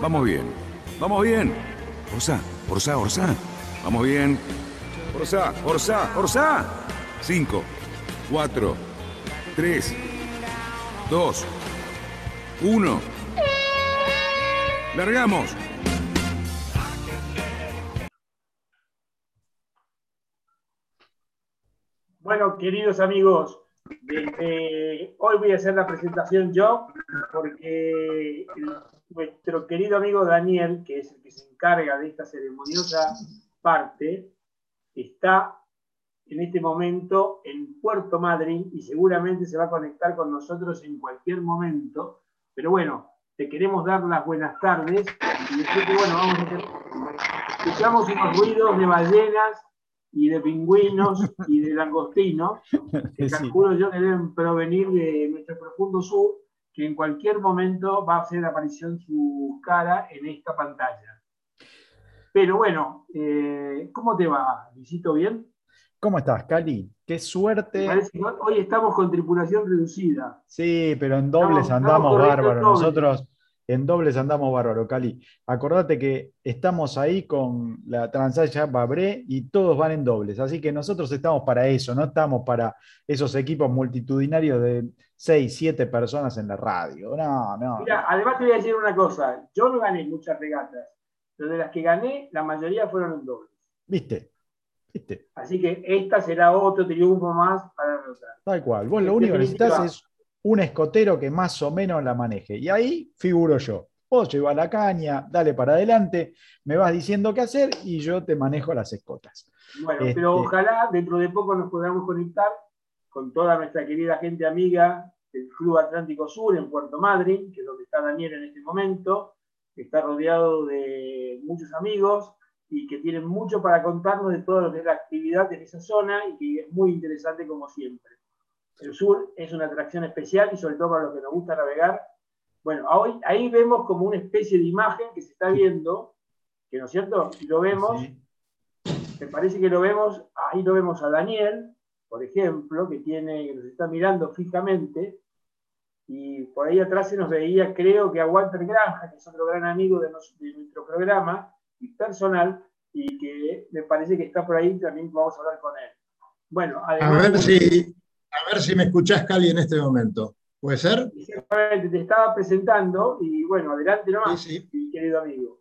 Vamos bien, vamos bien. Orsá, Orsá, Orsá. Vamos bien. Orsá, Orsá, Orsá. 5, 4, 3, 2, 1. Largamos. Bueno, queridos amigos, desde hoy voy a hacer la presentación yo, porque nuestro querido amigo Daniel, que es el que se encarga de esta ceremoniosa parte, está en este momento en Puerto Madryn y seguramente se va a conectar con nosotros en cualquier momento. Pero bueno, te queremos dar las buenas tardes. Y decir que, bueno, vamos a hacer... Escuchamos unos ruidos de ballenas y de pingüinos y de langostinos, que calculo yo que deben provenir de nuestro profundo sur, que en cualquier momento va a hacer aparición su cara en esta pantalla. Pero bueno, eh, ¿cómo te va, Luisito? ¿Bien? ¿Cómo estás, Cali? Qué suerte. hoy estamos con tripulación reducida. Sí, pero en dobles Estamos- andamos estamos corriendo bárbaro. en dobles. Nosotros en dobles andamos bárbaro, Cali. Acordate que estamos ahí con la Transaya Babré y todos van en dobles. Así que nosotros estamos para eso, no estamos para esos equipos multitudinarios de 6, 7 personas en la radio. No, no. Mira, además te voy a decir una cosa. Yo no gané muchas regatas, pero de las que gané, la mayoría fueron en dobles. ¿Viste? ¿Viste? Así que esta será otro triunfo más para anotar. Tal cual. Vos lo único que necesitas es un escotero que más o menos la maneje. Y ahí figuro yo. Vos llevas la caña, dale para adelante, me vas diciendo qué hacer y yo te manejo las escotas. Bueno, Este- pero ojalá dentro de poco nos podamos conectar con toda nuestra querida gente amiga del Club Atlántico Sur en Puerto Madryn, que es donde está Daniel en este momento, que está rodeado de muchos amigos y que tienen mucho para contarnos de todo lo que es la actividad en esa zona y que es muy interesante como siempre. El sur es una atracción especial y sobre todo para los que nos gusta navegar. Bueno, hoy, ahí vemos como una especie de imagen que se está viendo, que no es cierto, y lo vemos Sí. me parece que lo vemos, ahí lo vemos a Daniel, por ejemplo, que, tiene, que nos está mirando fijamente, y por ahí atrás se nos veía, creo que a Walter Granja, que es otro gran amigo de, nos- de nuestro programa y personal, y que me parece que está por ahí, también vamos a hablar con él. Bueno, A además, ver si, a ver si me escuchás, Cali, en este momento. ¿Puede ser? Exactamente, te estaba presentando, y bueno, adelante nomás, Sí, sí. mi querido amigo.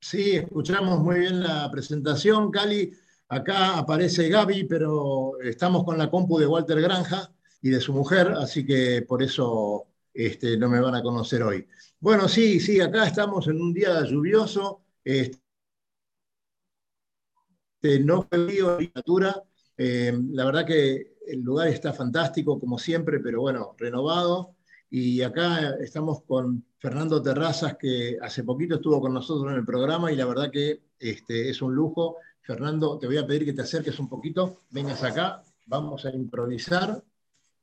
Sí, escuchamos muy bien la presentación, Cali. Acá aparece Gaby, pero estamos con la compu de Walter Granja y de su mujer, así que por eso este, no me van a conocer hoy. Bueno, sí, sí, acá estamos en un día lluvioso. Este, no frío, literatura. Eh, la verdad que el lugar está fantástico, como siempre, pero bueno, renovado. Y acá estamos con Fernando Terrazas, que hace poquito estuvo con nosotros en el programa y la verdad que este, es un lujo. Fernando, te voy a pedir que te acerques un poquito, vengas acá, vamos a improvisar.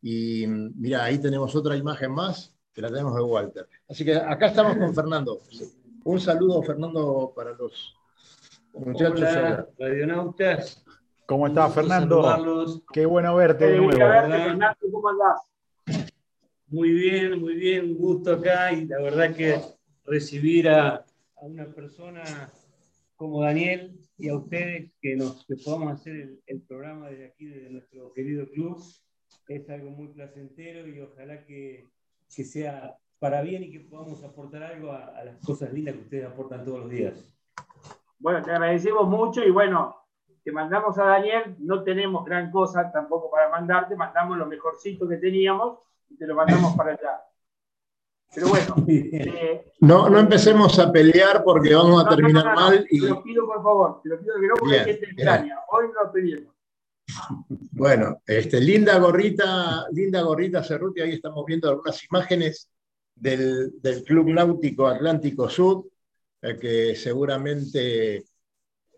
Y mira, ahí tenemos otra imagen más, que la tenemos de Walter. Así que acá estamos con Fernando. Un saludo, Fernando, para los muchachos. Hola, radionautas. ¿Cómo estás, Fernando? saludarlos. Qué bueno verte Qué nuevo. alegría verte. Fernando, ¿cómo andás? Muy bien, muy bien, un gusto acá y la verdad que recibir a, a una persona como Daniel y a ustedes que nos que podamos hacer el, el programa desde aquí, desde nuestro querido club, es algo muy placentero y ojalá que, que sea para bien y que podamos aportar algo a, a las cosas lindas que ustedes aportan todos los días. Bueno, te agradecemos mucho y bueno, te mandamos a Daniel, no tenemos gran cosa tampoco para mandarte, mandamos lo mejorcito que teníamos y te lo mandamos para allá. Pero bueno, eh, No, no empecemos a pelear porque vamos a no, terminar no, no, mal. Te lo pido por favor, te lo pido que no porque Bien, hay gente extraña. Hoy no lo pedimos. bueno, este, linda gorrita, linda gorrita Cerruti, ahí estamos viendo algunas imágenes del, Club Náutico Atlántico Sur, que seguramente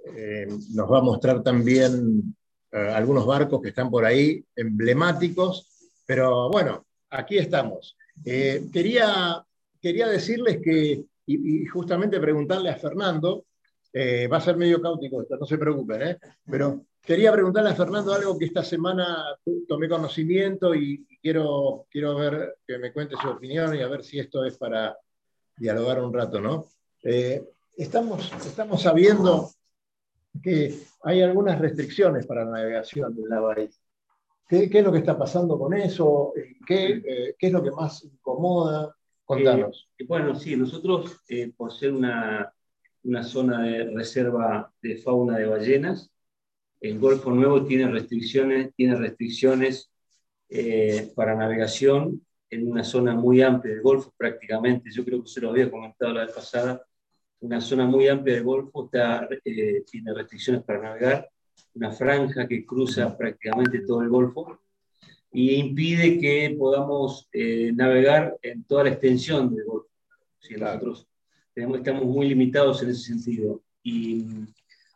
eh, nos va a mostrar también eh, algunos barcos que están por ahí, emblemáticos, pero bueno, aquí estamos. Eh, quería, quería decirles que, y, justamente preguntarle a Fernando, va a ser medio cáutico esto, no se preocupen, pero quería preguntarle a Fernando algo que esta semana tomé conocimiento y, quiero, quiero ver que me cuente su opinión y a ver si esto es para dialogar un rato, ¿no? estamos, estamos sabiendo que hay algunas restricciones para la navegación en la bahía. ¿Qué, es lo que está pasando con eso? ¿Qué, eh, qué es lo que más incomoda? Contanos. Eh, bueno, sí, nosotros, eh, por ser una, una, zona de reserva de fauna de ballenas, el Golfo Nuevo tiene restricciones, tiene restricciones para navegación en una zona muy amplia del Golfo, prácticamente. Yo creo que se lo había comentado la vez pasada, una zona muy amplia del Golfo, está, eh, tiene restricciones para navegar, una franja que cruza prácticamente todo el Golfo y impide que podamos eh, navegar en toda la extensión del Golfo. Si Nosotros estamos muy limitados en ese sentido. Y,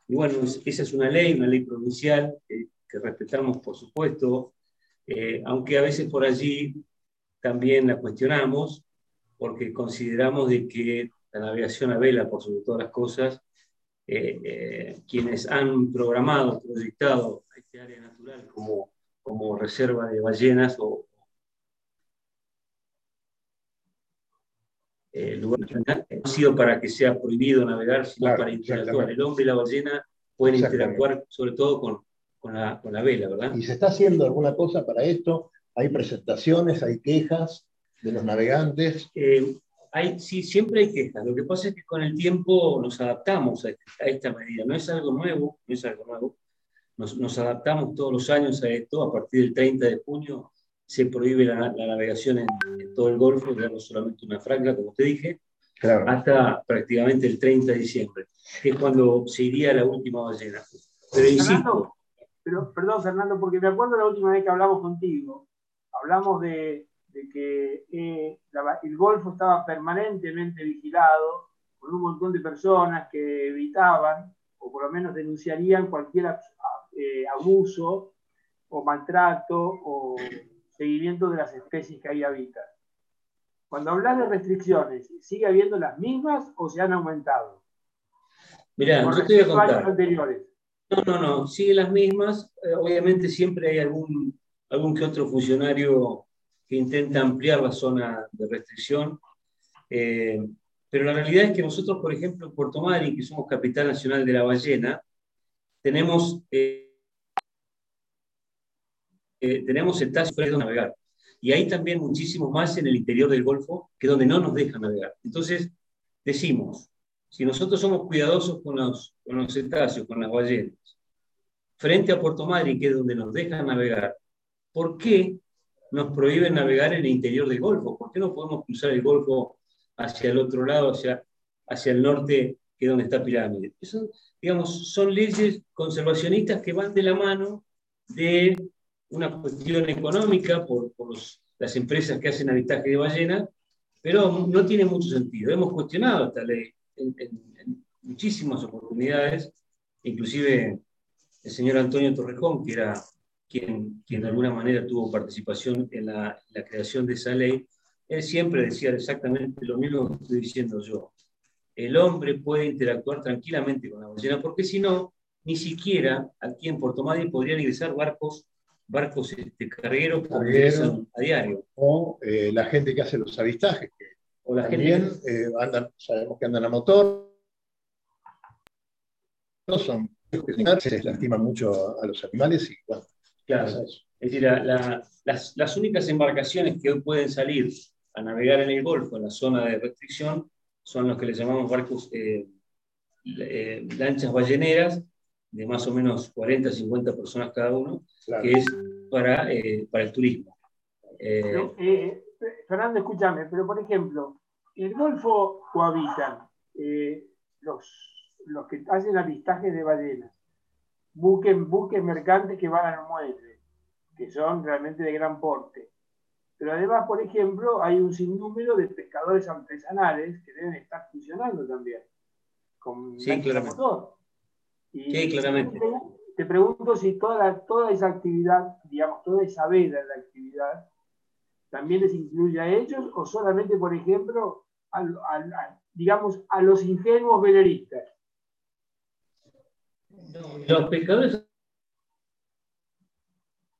bueno, esa es una ley, una ley provincial que respetamos, por supuesto, eh, aunque a veces por allí también la cuestionamos, porque consideramos de que la navegación a vela, por sobre todas las cosas, eh, eh, quienes han programado, proyectado este área natural como, como reserva de ballenas o eh, lugar no ha sido para que sea prohibido navegar, sino para interactuar. El hombre y la ballena pueden interactuar sobre todo con, con, la, con la vela, ¿verdad? ¿Y se está haciendo alguna cosa para esto? ¿Hay presentaciones, hay quejas de los navegantes? Eh, sí, siempre hay quejas. Lo que pasa es que con el tiempo nos adaptamos a, esta medida. No es algo nuevo, no es algo nuevo. Nos, adaptamos todos los años a esto. A partir del 30 de junio se prohíbe la, navegación en, todo el Golfo, ya no solamente una franja, como te dije, hasta prácticamente el 30 de diciembre, que es cuando se iría la última ballena. Pero insisto. pero, perdón, Fernando, porque me acuerdo la última vez que hablamos contigo. Hablamos de de que eh, el Golfo estaba permanentemente vigilado por un montón de personas que evitaban o por lo menos denunciarían cualquier eh, abuso o maltrato o seguimiento de las especies que ahí habitan. Cuando hablas de restricciones, ¿sigue habiendo las mismas o se han aumentado? Mira, yo te voy a contar. Anteriores. No, no, no, siguen las mismas. Eh, obviamente siempre hay algún, algún que otro funcionario que intenta ampliar la zona de restricción. Eh, pero la realidad es que nosotros, por ejemplo, en Puerto Madryn, que somos capital nacional de la ballena, tenemos, eh, eh, tenemos espacios para navegar. Y hay también muchísimo más en el interior del Golfo, que donde no nos dejan navegar. Entonces, decimos, si nosotros somos cuidadosos con los, con los cetáceos, con las ballenas, frente a Puerto Madryn, que es donde nos dejan navegar, ¿por qué nos prohíben navegar en el interior del Golfo. ¿Por qué no podemos cruzar el Golfo hacia el otro lado, hacia, hacia el norte, que es donde está Pirámide? Digamos, son leyes conservacionistas que van de la mano de una cuestión económica por, las empresas que hacen avistaje de ballena, pero no tiene mucho sentido. Hemos cuestionado esta ley en, en muchísimas oportunidades, inclusive el señor Antonio Torrejón, que era quien, quien de alguna manera tuvo participación en la, la, creación de esa ley, él siempre decía exactamente lo mismo que estoy diciendo yo. El hombre puede interactuar tranquilamente con la ballena, porque si no, ni siquiera aquí en Puerto Madryn podrían ingresar barcos, barcos este, cargueros a diario. O eh, la gente que hace los avistajes, que o la también gente... Eh, andan, sabemos que andan a motor, no son se les lastima mucho a los animales y bueno, Claro. Es decir, las, las, únicas embarcaciones que hoy pueden salir a navegar en el Golfo, en la zona de restricción, son los que le llamamos barcos, eh, eh, lanchas balleneras, de más o menos 40, 50 personas cada uno, que es para, eh, para el turismo. Fernando, escúchame, pero por ejemplo, en el Golfo cohabitan los, los que hacen avistajes de ballenas, buques, buques mercantes que van al muelle, que son realmente de gran porte. pero además, por ejemplo, hay un sinnúmero de pescadores artesanales que deben estar funcionando también. Con sí, claramente. Motor. sí, claramente. Te, pregunto si toda, toda esa actividad, digamos, toda esa veda de la actividad, también les incluye a ellos o solamente, por ejemplo, digamos, a los ingenuos veleristas. Los pescadores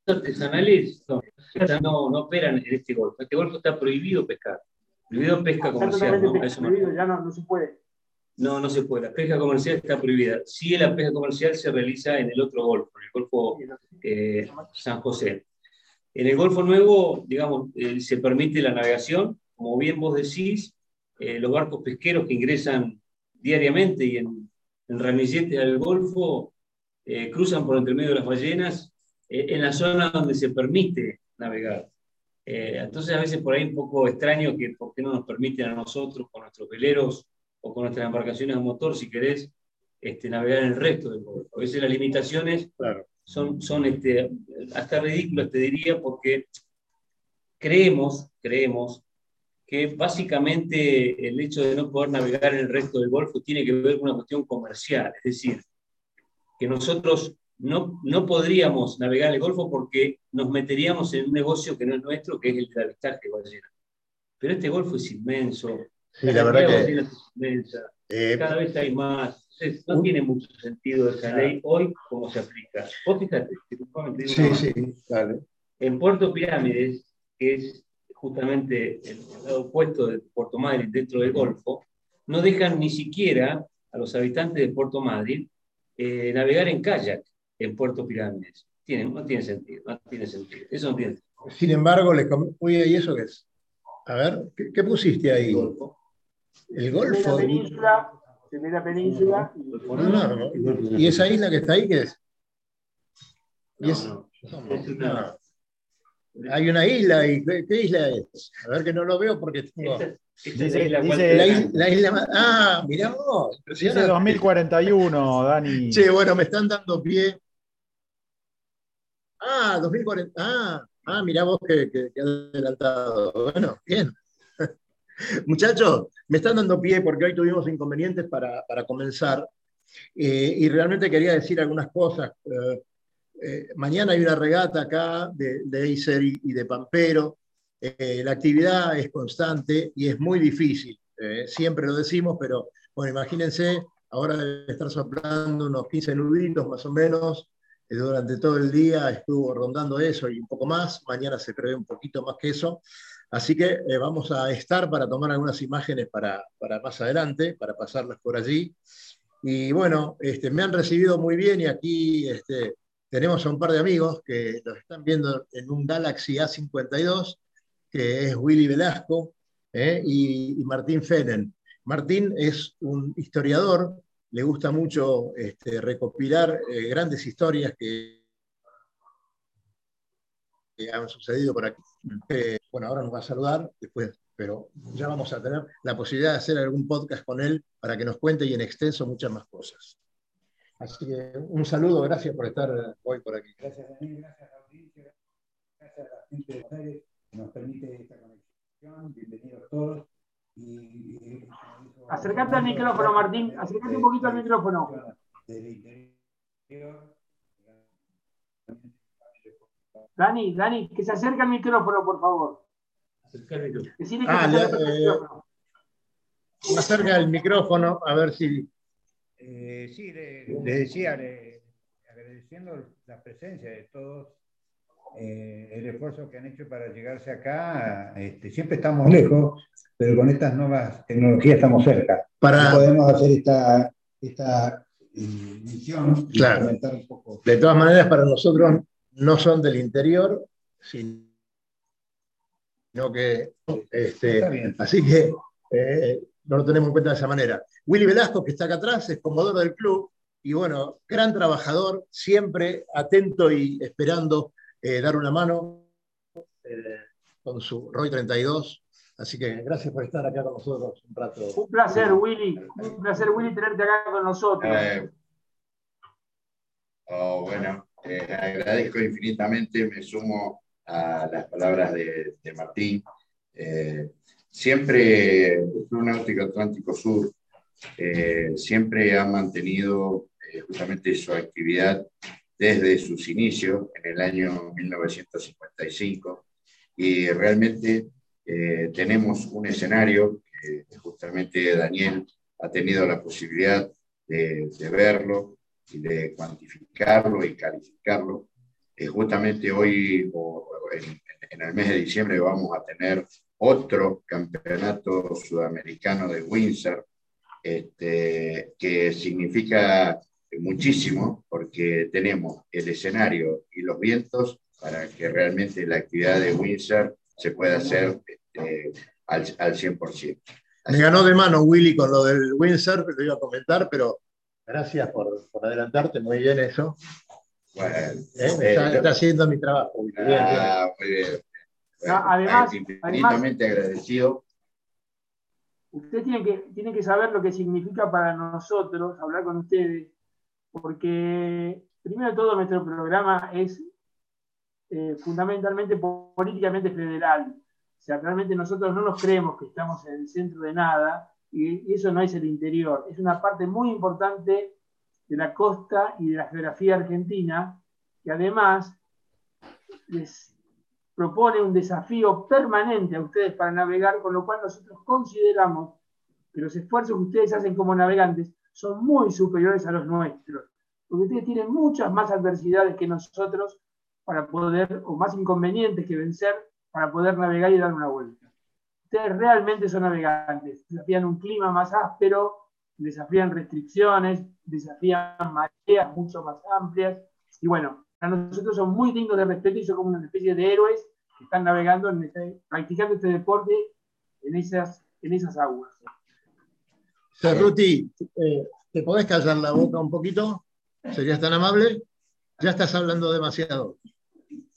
artesanales no, no, operan en este golfo. Este golfo está prohibido pescar. Prohibido pesca comercial. ¿no? Prohibido, ya no, no, se puede. No, no se puede. La pesca comercial está prohibida. Sí, la pesca comercial se realiza en el otro golfo, en el Golfo eh, San José. En el Golfo Nuevo, digamos, eh, se permite la navegación. Como bien vos decís, eh, los barcos pesqueros que ingresan diariamente y en, en ramilletes al Golfo cruzan por entre medio de las ballenas en la zona donde se permite navegar. Eh, entonces a veces por ahí un poco extraño que por qué no nos permiten a nosotros con nuestros veleros o con nuestras embarcaciones a motor, si querés, este, navegar en el resto del golfo. A veces las limitaciones son, son este, hasta ridículas, te diría, porque creemos, creemos que básicamente el hecho de no poder navegar en el resto del golfo tiene que ver con una cuestión comercial, es decir, que nosotros no, no podríamos navegar el Golfo porque nos meteríamos en un negocio que no es nuestro, que es el del avistaje ballena. Pero este Golfo es inmenso. la, verdad que, es inmensa. Eh, cada vez hay más. no tiene mucho sentido esa ley hoy como se aplica. Vos fíjate, sí, sí, En Puerto Pirámides, que es justamente el lado opuesto de Puerto Madrid dentro del Golfo, no dejan ni siquiera a los habitantes de Puerto Madrid eh, navegar en kayak en Puerto Pirámides. Tiene, no tiene sentido, no tiene sentido. Eso no tiene Sin embargo, les oye, ¿y eso qué es? A ver, ¿qué, pusiste ahí? El Golfo. El Golfo. Península, primera península. ¿Y esa isla que está ahí qué es? Hay una isla, y ¿qué isla es? A ver que no lo veo porque tengo... dice, la, isla, la, isla, Ah, mirá vos. Dice 2041, Dani. Sí, bueno, me están dando pie Ah, 2040. Ah, ah mirá vos que, que, adelantado. Bueno, bien. Muchachos, me están dando pie porque hoy tuvimos inconvenientes para, comenzar eh, y realmente quería decir algunas cosas. Eh, eh, mañana hay una regata acá de, de y, de Pampero. la actividad es constante y es muy difícil. siempre lo decimos, pero bueno, imagínense, ahora debe estar soplando unos 15 nuditos más o menos durante todo el día estuvo rondando eso y un poco más. Mañana se prevé un poquito más que eso. Así que eh, vamos a estar para tomar algunas imágenes para, para, más adelante, para pasarlas por allí. Y bueno, este, me han recibido muy bien y aquí este, tenemos a un par de amigos que nos están viendo en un Galaxy A52, que es Willy Velasco eh, y, y Martín Fenen. Martín es un historiador le gusta mucho este, recopilar eh, grandes historias que, han sucedido por aquí. Eh, bueno, ahora nos va a saludar después, pero ya vamos a tener la posibilidad de hacer algún podcast con él para que nos cuente y en extenso muchas más cosas. Así que un saludo, gracias por estar hoy por aquí. Gracias a mí, gracias a la audiencia, gracias a la gente de Buenos que nos permite esta conexión. Bienvenidos todos. Acércate al micrófono, Martín. Acércate un poquito al micrófono. Dani, Dani, que se acerque al micrófono, por favor. Acerca el micrófono. Ah, le, eh, acerca el micrófono, a ver si. Eh, sí, le, le decía, le, agradeciendo la presencia de todos eh, el esfuerzo que han hecho para llegarse acá. Este, siempre estamos lejos, pero con estas nuevas tecnologías estamos cerca. Para... Podemos hacer esta, esta eh, misión claro. un poco. De todas maneras, para nosotros no son del interior, sino que... Este, así que eh, no lo tenemos en cuenta de esa manera. Willy Velasco, que está acá atrás, es comodoro del club y bueno, gran trabajador, siempre atento y esperando eh, dar una mano eh, con su Roy 32. Así que gracias por estar acá con nosotros un rato. Un placer, Willy. Un placer, Willy, tenerte acá con nosotros. Eh, oh, bueno, agradezco infinitamente, me sumo a las palabras de, Martín. Eh, siempre el Club Náutico Atlántico Sur eh, siempre ha mantenido eh, justamente su actividad desde sus inicios en el año 1955 y realmente tenemos un escenario que justamente Daniel ha tenido la posibilidad de, de verlo y de cuantificarlo y calificarlo. Justamente hoy, en, el mes de diciembre, vamos a tener otro campeonato sudamericano de Windsor, este, que significa muchísimo porque tenemos el escenario y los vientos para que realmente la actividad de Windsor se pueda hacer este, al, al 100%. Me ganó de mano Willy con lo del Windsor, lo iba a comentar, pero gracias por, por adelantarte, muy bien eso. Bueno, ¿Eh? está, haciendo mi trabajo. Ah, muy bien. Además, infinitamente agradecido. Usted tiene que, tiene que saber lo que significa para nosotros hablar con ustedes, porque primero de todo nuestro programa es eh, fundamentalmente políticamente federal. O sea, realmente nosotros no nos creemos que estamos en el centro de nada y eso no es el interior. Es una parte muy importante de la costa y de la geografía argentina, que además les propone un desafío permanente a ustedes para navegar, con lo cual nosotros consideramos que los esfuerzos que ustedes hacen como navegantes son muy superiores a los nuestros, porque ustedes tienen muchas más adversidades que nosotros para poder, o más inconvenientes que vencer, para poder navegar y dar una vuelta. Ustedes realmente son navegantes, desafían un clima más áspero, desafían restricciones, desafían mareas mucho más amplias. Y bueno, para nosotros son muy dignos de respeto y son como una especie de héroes que están navegando, en este, practicando este deporte en esas, en esas aguas. Cerruti, eh, ¿te podés callar la boca un poquito? ¿Serías tan amable? Ya estás hablando demasiado.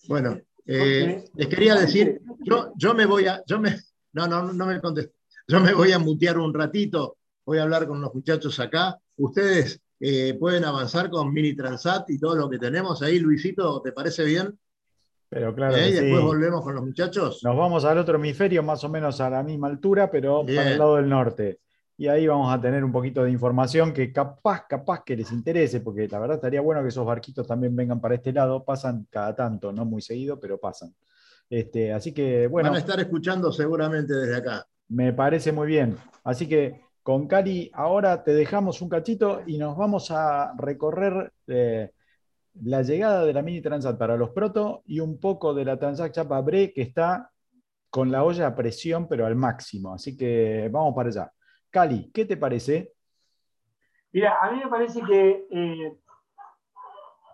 Bueno, eh, les quería decir, yo, yo me voy a, yo me, no, no, no me contesté. Yo me voy a mutear un ratito voy a hablar con los muchachos acá. Ustedes eh, pueden avanzar con Mini Transat y todo lo que tenemos ahí. Luisito, ¿te parece bien? Pero claro. ¿Eh? Y después volvemos con los muchachos. Nos vamos al otro hemisferio, más o menos a la misma altura, pero para el lado del norte. Y ahí vamos a tener un poquito de información que capaz, capaz que les interese, porque la verdad estaría bueno que esos barquitos también vengan para este lado. Pasan cada tanto, no muy seguido, pero pasan. Este, así que bueno. Van a estar escuchando seguramente desde acá. Me parece muy bien. Así que con Cari, ahora te dejamos un cachito y nos vamos a recorrer eh, la llegada de la Mini Transat para los Proto y un poco de la Transat Chapa Bre que está con la olla a presión, pero al máximo. Así que vamos para allá. Cali, ¿qué te parece? Mira, a mí me parece que eh,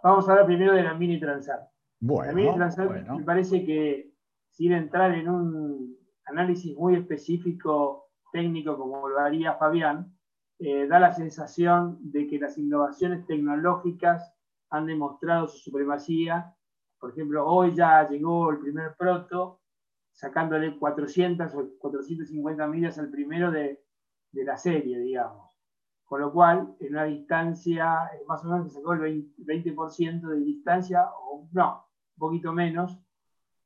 vamos a hablar primero de la Mini Transat. Bueno, la Mini Transat me parece que sin entrar en un análisis muy específico técnico como lo haría Fabián, eh, da la sensación de que las innovaciones tecnológicas han demostrado su supremacía. Por ejemplo, hoy ya llegó el primer proto, sacándole 400 o 450 millas al primero de, de la serie, digamos. Con lo cual, en una distancia, eh, más o menos sacó el 20%, de distancia, o no, un poquito menos,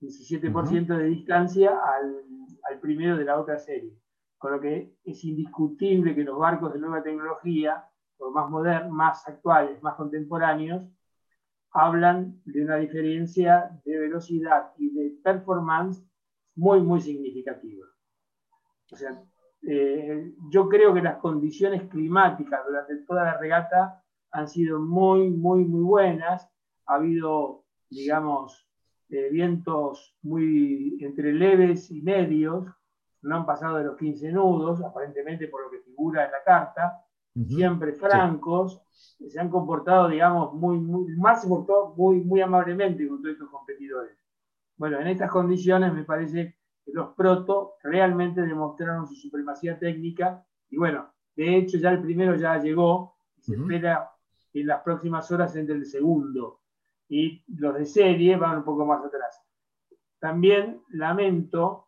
17% de distancia al, al primero de la otra serie. Con lo que es indiscutible que los barcos de nueva tecnología, o más modernos, más actuales, más contemporáneos, hablan de una diferencia de velocidad y de performance muy, muy significativa. O sea, eh, yo creo que las condiciones climáticas durante toda la regata han sido muy, muy, muy buenas. Ha habido, digamos, eh, vientos muy entre leves y medios, no han pasado de los 15 nudos, aparentemente por lo que figura en la carta, siempre francos, se han comportado, digamos, muy, muy, más se portó muy, muy amablemente con todos estos competidores. Bueno, en estas condiciones me parece que los proto realmente demostraron su supremacía técnica y bueno, de hecho ya el primero ya llegó y se espera que en las próximas horas entre el segundo. Y los de serie van un poco más atrás. También lamento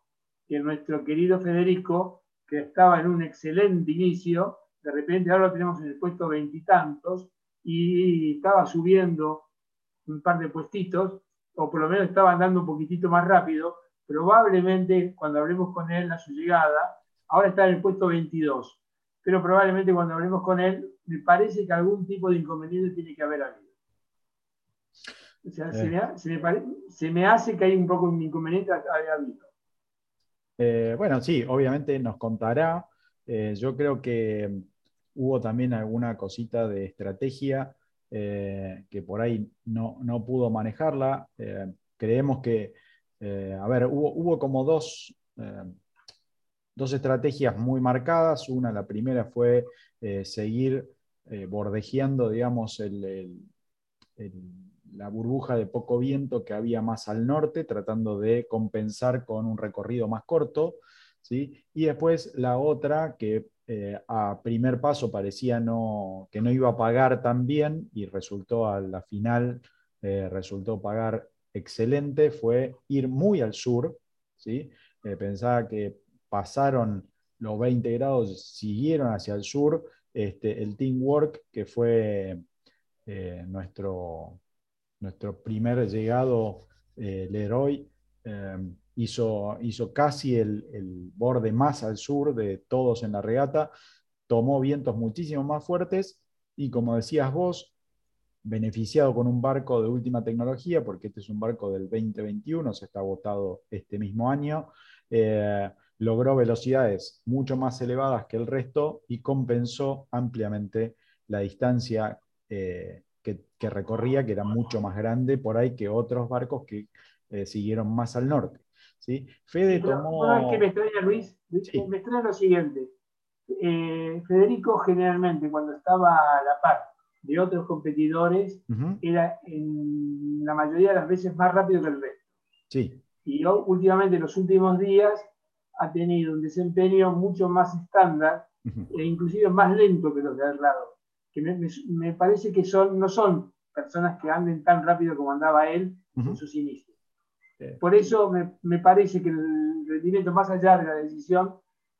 que nuestro querido Federico, que estaba en un excelente inicio, de repente ahora lo tenemos en el puesto veintitantos y, estaba subiendo un par de puestitos, o por lo menos estaba andando un poquitito más rápido, probablemente cuando hablemos con él a su llegada, ahora está en el puesto 22, pero probablemente cuando hablemos con él, me parece que algún tipo de inconveniente tiene que haber habido. O sea, se, eh. me, hace que hay un poco de inconveniente habido. Eh, bueno, sí, obviamente nos contará. Eh, yo creo que hubo también alguna cosita de estrategia que por ahí no, pudo manejarla. creemos que, a ver, hubo, como dos, dos estrategias muy marcadas. Una, la primera fue seguir bordejeando, digamos, el la burbuja de poco viento que había más al norte, tratando de compensar con un recorrido más corto. ¿sí? Y después la otra que eh, a primer paso parecía no, que no iba a pagar tan bien y resultó a la final, eh, resultó pagar excelente, fue ir muy al sur. ¿sí? Eh, pensaba que pasaron los 20 grados, siguieron hacia el sur. Este, el Teamwork, que fue nuestro nuestro primer llegado, eh, Leroy, em, hizo, hizo casi el, borde más al sur de todos en la regata, tomó vientos muchísimo más fuertes y como decías vos, beneficiado con un barco de última tecnología, porque este es un barco del 2021, se está agotado este mismo año, eh, logró velocidades mucho más elevadas que el resto y compensó ampliamente la distancia eh, que, recorría, que era mucho más grande por ahí que otros barcos que eh, siguieron más al norte. ¿sí? Fede tomó... que me extraña, Luis? Me extraña lo siguiente. Eh, Federico generalmente cuando estaba a la par de otros competidores era en la mayoría de las veces más rápido que el resto. Sí. Y últimamente en los últimos días ha tenido un desempeño mucho más estándar e inclusive más lento que los de al lado que me, parece que son, no son personas que anden tan rápido como andaba él en sus inicios. Por eso me, parece que el rendimiento, más allá de la decisión,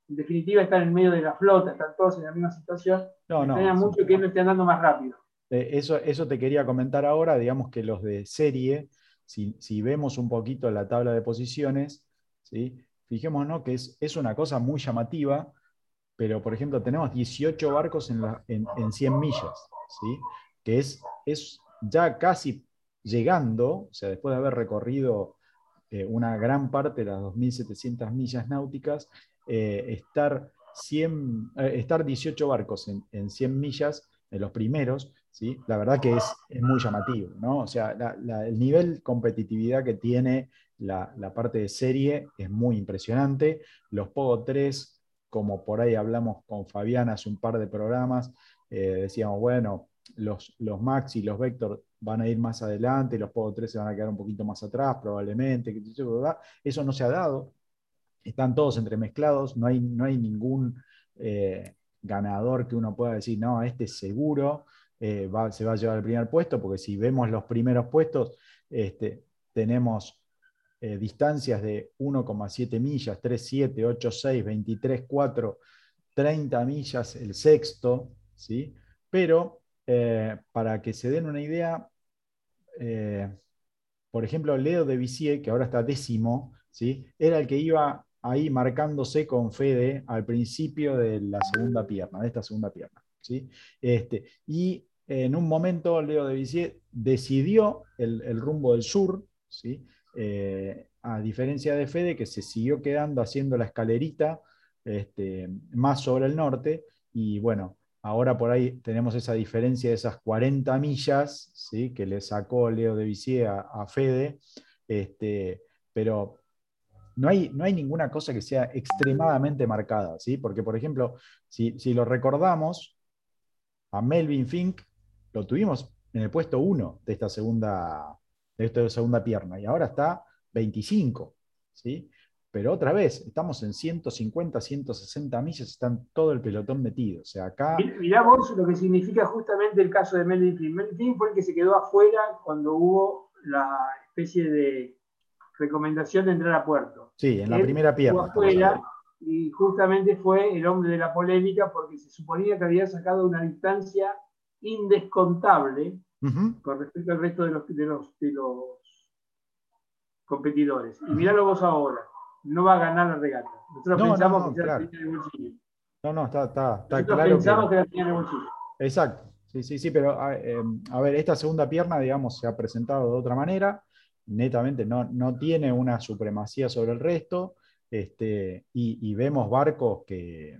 en definitiva está en el medio de la flota, están todos en la misma situación. No, no. mucho que él no esté andando más rápido. Eh, eso, eso te quería comentar ahora, digamos que los de serie, si, si vemos un poquito la tabla de posiciones, ¿sí? fijémonos que es, es una cosa muy llamativa, pero por ejemplo tenemos 18 barcos en, en, 100 millas, ¿sí? que es, es ya casi llegando, o sea, después de haber recorrido eh, una gran parte de las 2.700 millas náuticas, eh, estar, 100, eh, estar 18 barcos en, 100 millas, en los primeros, ¿sí? la verdad que es, muy llamativo. ¿no? O sea, el nivel de competitividad que tiene la, la, parte de serie es muy impresionante. Los Pogo 3 como por ahí hablamos con Fabián hace un par de programas, eh, decíamos, bueno, los, los Max y los Vector van a ir más adelante, los Pogo 3 se van a quedar un poquito más atrás probablemente, eso no se ha dado, están todos entremezclados, no hay, no hay ningún eh, ganador que uno pueda decir, no, este es seguro, eh, se va a llevar el primer puesto, porque si vemos los primeros puestos, este, tenemos eh, distancias de 1,7 millas, 3,7, 8,6, 23, 4, 30 millas el sexto, ¿sí? Pero eh, para que se den una idea, eh, por ejemplo, Leo de Vizier, que ahora está décimo, ¿sí? era el que iba ahí marcándose con Fede al principio de la segunda pierna, de esta segunda pierna. ¿sí? Este, y en un momento Leo de Vizier decidió el, el rumbo del sur, ¿sí? Eh, a diferencia de Fede, que se siguió quedando haciendo la escalerita este, más sobre el norte, y bueno, ahora por ahí tenemos esa diferencia de esas 40 millas ¿sí? que le sacó Leo de Visier a, Fede, este, pero no hay, no hay, ninguna cosa que sea extremadamente marcada, ¿sí? porque por ejemplo, si, lo recordamos, a Melvin Fink lo tuvimos en el puesto 1 de esta segunda de esta segunda pierna, y ahora está 25, ¿sí? Pero otra vez, estamos en 150, 160 millas, están todo el pelotón metido. O sea, acá... Mirá vos lo que significa justamente el caso de Melvin Flynn. Melvin Flynn fue el que se quedó afuera cuando hubo la especie de recomendación de entrar a puerto. Sí, en la primera pierna. Afuera, y justamente fue el hombre de la polémica porque se suponía que había sacado una distancia indescontable con respecto al resto de los, de los, competidores. Y miralo vos ahora, no va a ganar la regata. Nosotros No, pensamos no, no, que claro. la tenía en el bolsillo. No, no, está, está, está Nosotros claro. pensamos que- que la tenía en el bolsillo. Exacto, sí, sí, sí, pero a, eh, a ver, esta segunda pierna, digamos, se ha presentado de otra manera, netamente no, no tiene una supremacía sobre el resto, este, y, y vemos barcos que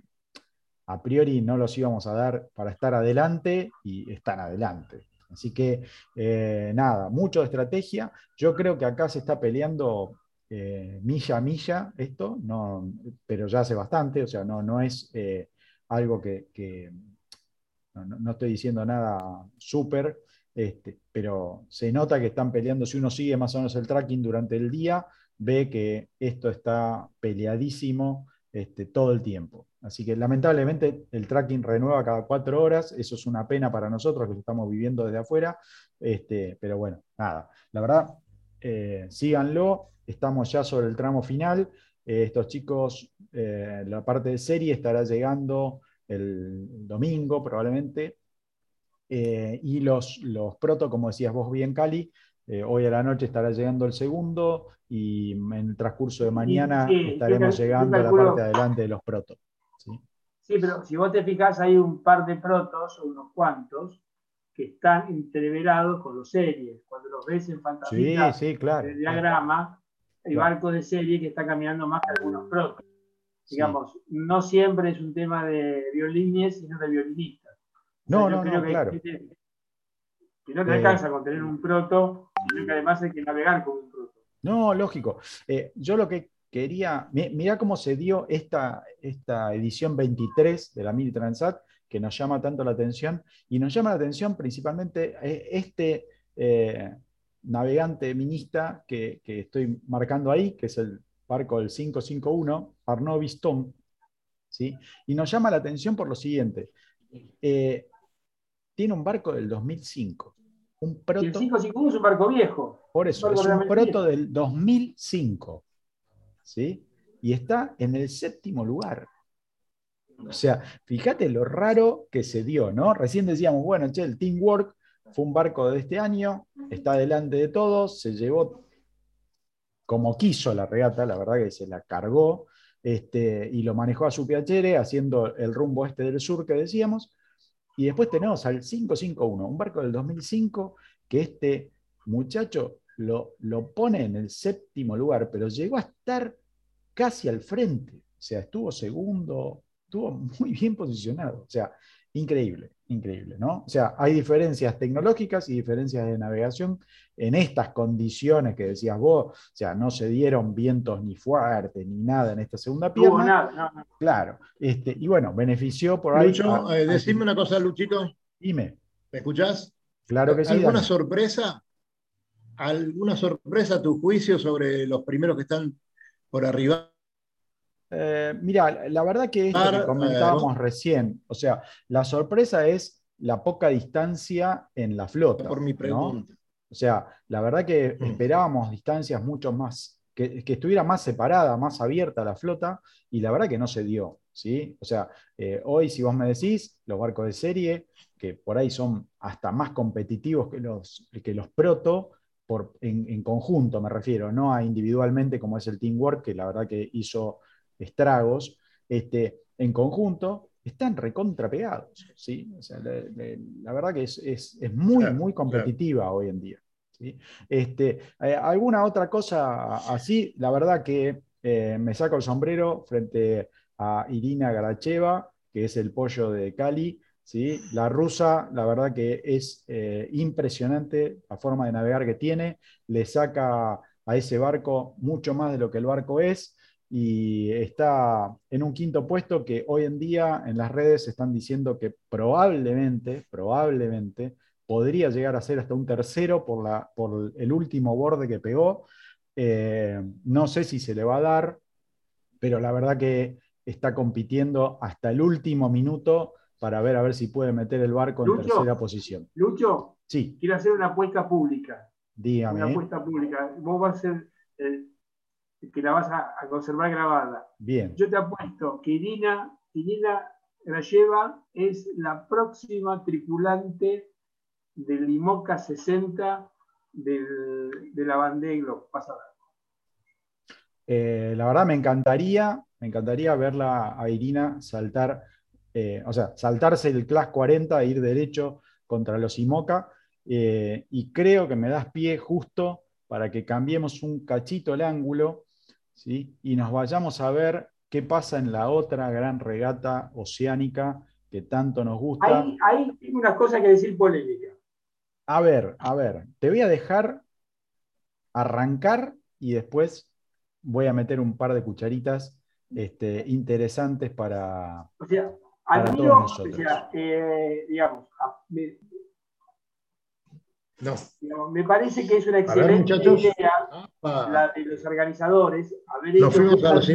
a priori no los íbamos a dar para estar adelante y están adelante. Así que, eh, nada, mucho de estrategia. Yo creo que acá se está peleando eh, milla a milla esto, no, pero ya hace bastante, o sea, no, no es eh, algo que, no- no estoy diciendo nada súper, este, pero se nota que están peleando. Si uno sigue más o menos el tracking durante el día, ve que esto está peleadísimo este, todo el tiempo. Así que lamentablemente el tracking renueva cada cuatro horas. Eso es una pena para nosotros que estamos viviendo desde afuera. Este, pero bueno, nada. La verdad, eh, síganlo. Estamos ya sobre el tramo final. Eh, estos chicos, eh, la parte de serie estará llegando el domingo probablemente. Y los, los proto, como decías vos bien, Cali, eh, hoy a la noche estará llegando el segundo y en el transcurso de mañana sí, estaremos yo llegando a la parte de adelante de los proto. ¿sí? Sí, pero si vos te fijás, hay un par de protos, o unos cuantos, que están entreverados con los series. Cuando los ves en Sí, fantasía sí, claro. el diagrama, hay Claro. barcos de serie que están caminando más que algunos protos. Digamos, no siempre es un tema de violines, sino de violinistas. O sea, No, no, creo no, que claro. gente que no te Eh. alcanza con tener un proto, sino que además hay que navegar con un proto. No, lógico. Eh, yo lo que quería, mi- mirá cómo se dio esta, esta edición 23 de la Mini Transat, que nos llama tanto la atención, y nos llama la atención principalmente eh, este eh, navegante minista que, estoy marcando ahí, que es el barco del 551, Arnaud Viston, ¿sí? Y nos llama la atención por lo siguiente. tiene un barco del 2005, un el proto... 551 es un barco viejo. Por eso, Barco es un proto del 2005. ¿sí? Y está en el séptimo lugar. O sea, fíjate lo raro que se dio, ¿no? Recién decíamos, bueno, che, el Teamwork fue un barco de este año, está delante de todos, se llevó como quiso la regata, la verdad que se la cargó, este, y lo manejó a su piacere, haciendo el rumbo este del sur que decíamos. Y después tenemos al 551, un barco del 2005 que este muchacho lo, lo pone en el séptimo lugar, pero llegó a estar casi al frente. O sea, estuvo segundo, estuvo muy bien posicionado. O sea, increíble, increíble, ¿no? O sea, hay diferencias tecnológicas y diferencias de navegación en estas condiciones que decías vos. O sea, no se dieron vientos ni fuertes ni nada en esta segunda No hubo pierna. nada. no, no. Claro. Este, y bueno, benefició por ahí. Lucho, a- eh, a- decime una cosa, Luchito. Dime. ¿Me escuchás? Claro que sí. ¿Alguna sorpresa? ¿Alguna sorpresa a tu juicio sobre los primeros que están por arriba? Eh, mira, la- verdad que es lo que comentábamos recién. O sea, la sorpresa es la poca distancia en la flota. Por mi ¿no? pregunta. O sea, la verdad que Mm. esperábamos distancias mucho más, que, que estuviera más separada, más abierta la flota, y la verdad que no se dio. ¿sí? O sea, eh, hoy, si vos me decís, los barcos de serie, que por ahí son hasta más competitivos que los, que los proto, por, en, en conjunto me refiero, no a individualmente como es el Teamwork, que la verdad que hizo estragos, este, en conjunto están recontrapegados. ¿sí? O sea, la verdad que es, es- es muy, Claro, muy competitiva hoy en día. ¿sí? Este, eh, ¿Alguna otra cosa así? La verdad que eh, me saco el sombrero frente a Irina Garacheva, que es el pollo de Cali. ¿sí? La rusa, la verdad que es eh, impresionante la forma de navegar que tiene, le saca a ese barco mucho más de lo que el barco es y está en un quinto puesto que hoy en día en las redes están diciendo que probablemente, probablemente podría llegar a ser hasta un tercero por, la, por el último borde que pegó. Eh, no sé si se le va a dar, pero la verdad que está compitiendo hasta el último minuto para ver a ver si puede meter el barco en Lucho. tercera posición. Lucho, Sí, quiero hacer una apuesta pública. dígame. Una apuesta pública. Vos vas a ser el que la vas a, a conservar grabada. Bien. Yo te apuesto que Irina, Irina Grayeva es la próxima tripulante del IMOCA 60 del, de la Bandeglo. Vas a ver. Eh, la verdad me encantaría, me encantaría verla a Irina saltar, eh, o sea, saltarse el Class 40 e ir derecho contra los IMOCA. eh, y creo que me das pie justo para que cambiemos un cachito el ángulo ¿sí? y nos vayamos a ver qué pasa en la otra gran regata oceánica que tanto nos gusta. Ahí, ahí tengo una cosa que decir polémica. A ver, a ver, te voy a dejar arrancar y después voy a meter un par de cucharitas este, interesantes para, O sea, Para admiro, todos o nosotros. sea, eh, digamos, me, No. me parece que es una ver, excelente idea Ah, la de los organizadores haber hecho rutas-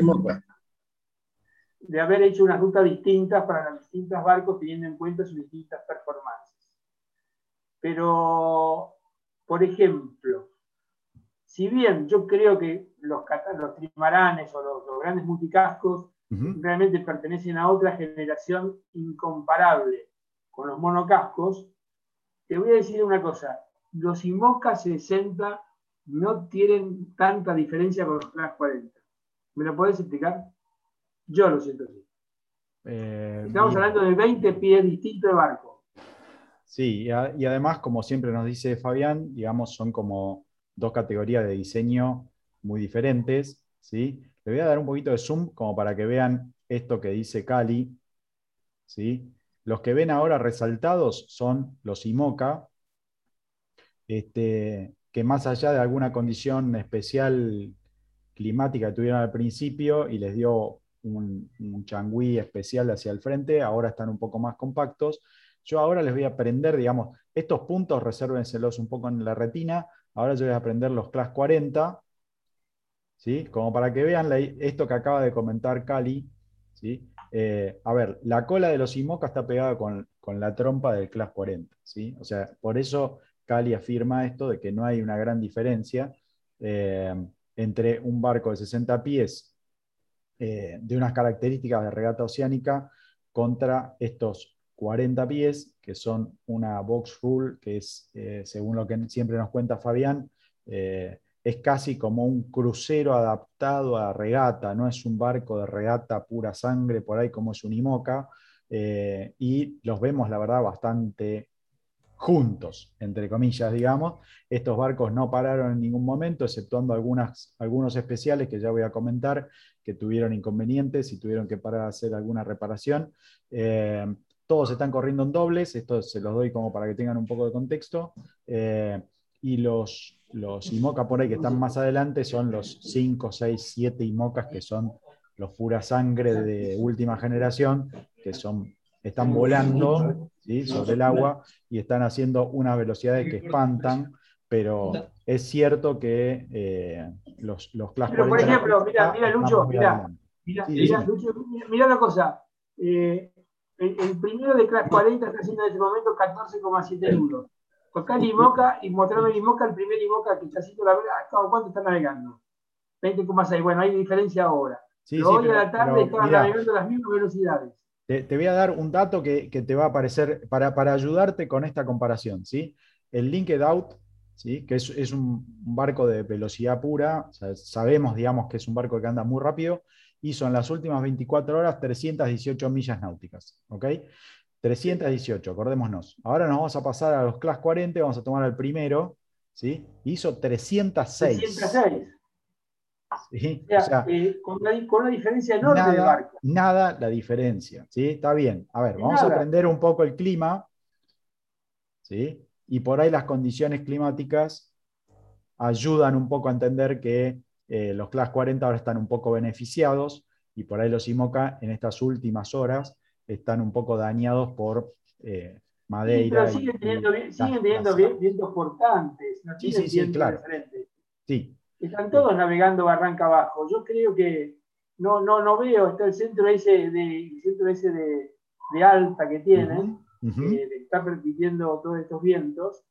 de haber hecho unas rutas distintas para los distintos barcos teniendo en cuenta sus distintas performances. Pero, por ejemplo, si bien yo creo que los, los trimaranes o los, los grandes multicascos realmente pertenecen a otra generación incomparable con los monocascos, te voy a decir una cosa, los IMOCA 60 no tienen tanta diferencia con los Class 40. ¿Me lo podés explicar? Yo lo siento así. Eh, Estamos bien. hablando de 20 pies distintos de barco. Sí, y, a- y además, como siempre nos dice Fabián, digamos, son como dos categorías de diseño muy diferentes, ¿sí? Le voy a dar un poquito de zoom como para que vean esto que dice Cali, ¿sí? Los que ven ahora resaltados son los IMOCA, este, que más allá de alguna condición especial climática que tuvieron al principio y les dio un, un changüí especial hacia el frente, ahora están un poco más compactos. Yo ahora les voy a aprender, digamos, estos puntos, resérvenselos un poco en la retina. Ahora yo voy a aprender los Class 40, ¿sí? Como para que vean esto que acaba de comentar Cali, ¿sí? Eh, a ver, la cola de los IMOCA está pegada con, con la trompa del Class 40, ¿sí? O sea, por eso Cali afirma esto de que no hay una gran diferencia eh, entre un barco de 60 pies eh, de unas características de regata oceánica contra estos 40 pies, que son una box rule, que es, eh, según lo que siempre nos cuenta Fabián, es casi como un crucero adaptado a regata, no es un barco de regata pura sangre por ahí como es un IMOCA, y los vemos, la verdad, bastante juntos, entre comillas, digamos. Estos barcos no pararon en ningún momento, exceptuando algunos especiales que ya voy a comentar, que tuvieron inconvenientes y tuvieron que parar a hacer alguna reparación. Eh, todos están corriendo en dobles, esto se los doy como para que tengan un poco de contexto. Eh, y los, los IMOCA por ahí que están más adelante son los 5, 6, 7 IMOCAs que son los pura sangre de última generación, que son, están volando ¿sí? sobre el agua y están haciendo unas velocidades que espantan, pero es cierto que eh, los, los Class Pero, por 40 ejemplo, mira, mira, Lucho, mira. Mira, Sí, mira. Lucho, mira, una cosa. Eh, el, el primero de Class 40 está haciendo en este momento 14,7 euros. Tocar IMOCA y mostrarme el IMOCA, el primer IMOCA que está haciendo la vela, ¿cuánto está navegando? 20,6. Bueno, hay diferencia ahora. Sí, Pero sí, hoy pero- a la tarde pero estaban navegando a las mismas velocidades. Te, voy a dar un dato que, te va a aparecer para, para ayudarte con esta comparación. ¿sí? El Linked Out, ¿sí? que es, un, barco de velocidad pura, sabemos digamos, que es un barco que anda muy rápido, hizo en las últimas 24 horas 318 millas náuticas. ¿ok? 318, acordémonos. Ahora nos vamos a pasar a los Class 40, vamos a tomar el primero, ¿sí? hizo 306. 306. ¿Sí? O sea, O sea, eh, con, una, con una diferencia enorme de nada, barco. nada la diferencia, ¿sí? Está bien. A ver, vamos a aprender un poco el clima, ¿sí? Y por ahí las condiciones climáticas ayudan un poco a entender que eh, los Class 40 ahora están un poco beneficiados y por ahí los IMOCA en estas últimas horas están un poco dañados por eh, Sí, Madeira. pero y- siguen y teniendo, siguen vi- vientos portantes. No Sí, sí, sí, claro. de. Sí, Están todos navegando barranca abajo. Yo creo que no, no, no veo, está el centro ese de, el centro ese de, de alta que tienen, ujú. eh, que está permitiendo todos estos vientos.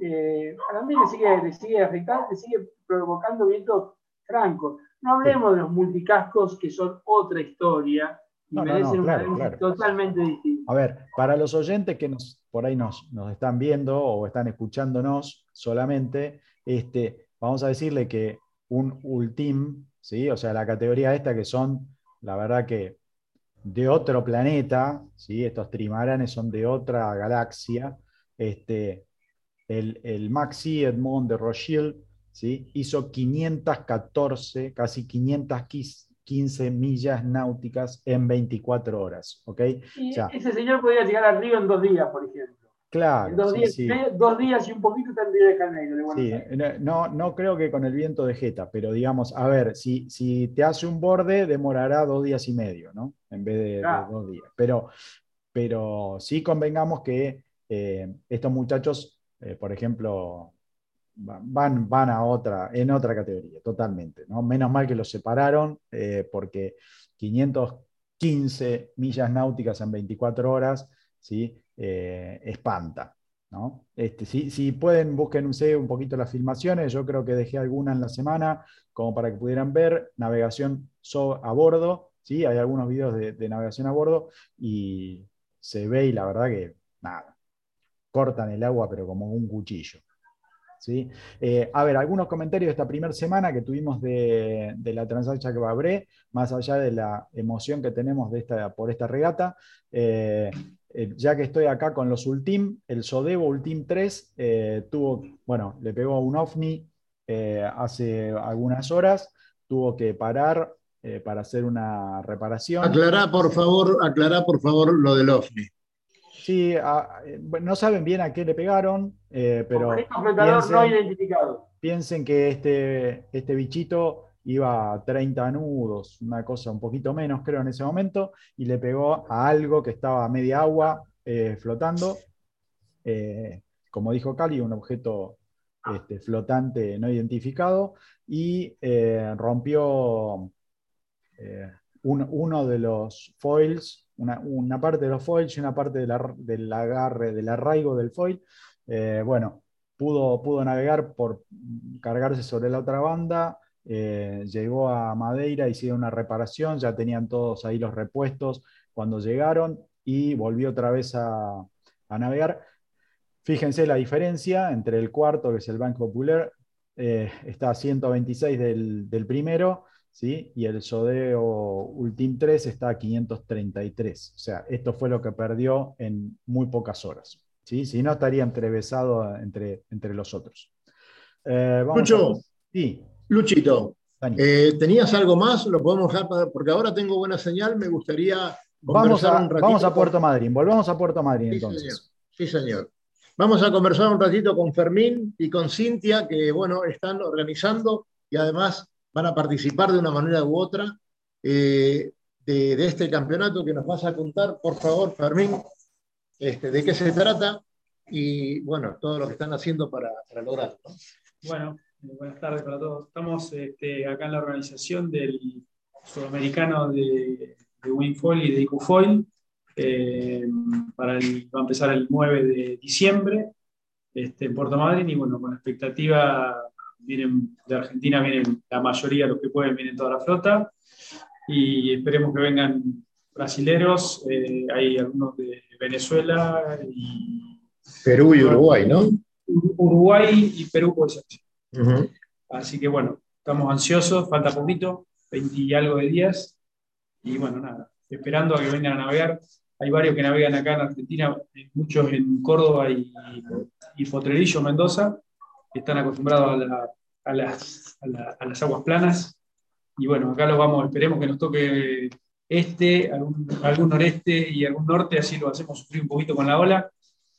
Eh, para mí le sigue, le sigue afectando, le sigue provocando vientos francos. No hablemos de los multicascos que son otra historia y No, no, no, merecen un claro, análisis claro. totalmente distinto. A ver, para los oyentes que nos, por ahí nos, nos están viendo o están escuchándonos solamente, este, vamos a decirle que un Ultim ¿sí? O sea, la categoría esta que son, la verdad que de otro planeta, ¿sí? Estos trimaranes son de otra galaxia. Este, el, el Maxi Edmond de Rothschild, ¿sí? Hizo 514, casi 515 millas náuticas en 24 horas, ¿ok? Y ese señor podría llegar a Río en dos días, por ejemplo. Claro. Dos, días, dos, días, y un poquito tendría de Janeiro. sí, no, no creo que con el viento de Jeta, pero digamos, a ver, si, si te hace un borde, demorará dos días y medio, ¿no? En vez de, dos días. Pero, pero sí convengamos que eh, estos muchachos, eh, por ejemplo, van, van a otra, en otra categoría, totalmente. ¿no? Menos mal que los separaron, eh, porque 515 millas náuticas en 24 horas, ¿sí? Eh, espanta. ¿no? Este, si, pueden, busquen un poquito las filmaciones, yo creo que dejé alguna en la semana como para que pudieran ver navegación a bordo, ¿sí? hay algunos videos de, navegación a bordo y se ve y la verdad que nada, cortan el agua pero como un cuchillo. ¿sí? Eh, a ver, algunos comentarios de esta primera semana que tuvimos de, la Transacha que Babré, más allá de la emoción que tenemos por esta regata. Eh, eh, ya que estoy acá con los Ultim, el Sodebo Ultim 3 eh, tuvo, bueno, le pegó a un OVNI eh, hace algunas horas, tuvo que parar para hacer una reparación. Aclará, por favor, aclará, por favor, lo del OVNI. Sí, no saben bien a qué le pegaron, pero piensen, no identificado. piensen que este, este bichito iba a 30 nudos, una cosa un poquito menos creo en ese momento, y le pegó a algo que estaba a media agua eh, flotando. Eh, como dijo Cali, un objeto este, flotante no identificado, y eh, rompió uno de los foils, una, parte de los foils y una parte del agarre, del arraigo del foil. bueno, pudo, pudo navegar por cargarse sobre la otra banda, eh, llegó a Madeira, hicieron una reparación, ya tenían todos ahí los repuestos cuando llegaron y volvió otra vez a, navegar. Fíjense la diferencia entre el cuarto, que es el Banco Popular, eh, está a 126 del, primero, ¿sí? y el Sodeo Ultim 3 está a 533. O sea, esto fue lo que perdió en muy pocas horas. ¿sí? Si no, estaría entrevesado entre, entre los otros. Eh, sí. Luchito, eh, ¿tenías algo más? Lo podemos dejar porque ahora tengo buena señal. Me gustaría. Vamos a, vamos a Puerto Madryn, volvamos a Puerto Madryn entonces. Sí señor. Vamos a conversar un ratito con Fermín y con Cintia, que bueno, están organizando y además van a participar de una manera u otra eh, de, este campeonato que nos vas a contar. Por favor, Fermín, este, de qué se trata y bueno, todo lo que están haciendo para, para lograrlo. Bueno, buenas tardes para todos. Estamos este, acá en la organización del sudamericano de, de Winfoil y de IQFoil. Eh, para va a empezar el 9 de diciembre este, en Puerto Madryn y bueno, con expectativa vienen de Argentina, vienen la mayoría, los que pueden, vienen toda la flota y esperemos que vengan brasileros, eh, hay algunos de Venezuela y Perú y Uruguay, ¿no? Uruguay y Perú puede ser. Así que bueno, estamos ansiosos, falta poquito, 20 y algo de días. Y bueno, nada, esperando a que vengan a navegar. Hay varios que navegan acá en Argentina, muchos en Córdoba y, y Potrerillo, Mendoza, que están acostumbrados a, las, a, las, aguas planas. Y bueno, acá lo vamos, esperemos que nos toque este, algún, algún noreste y algún norte, así lo hacemos sufrir un poquito con la ola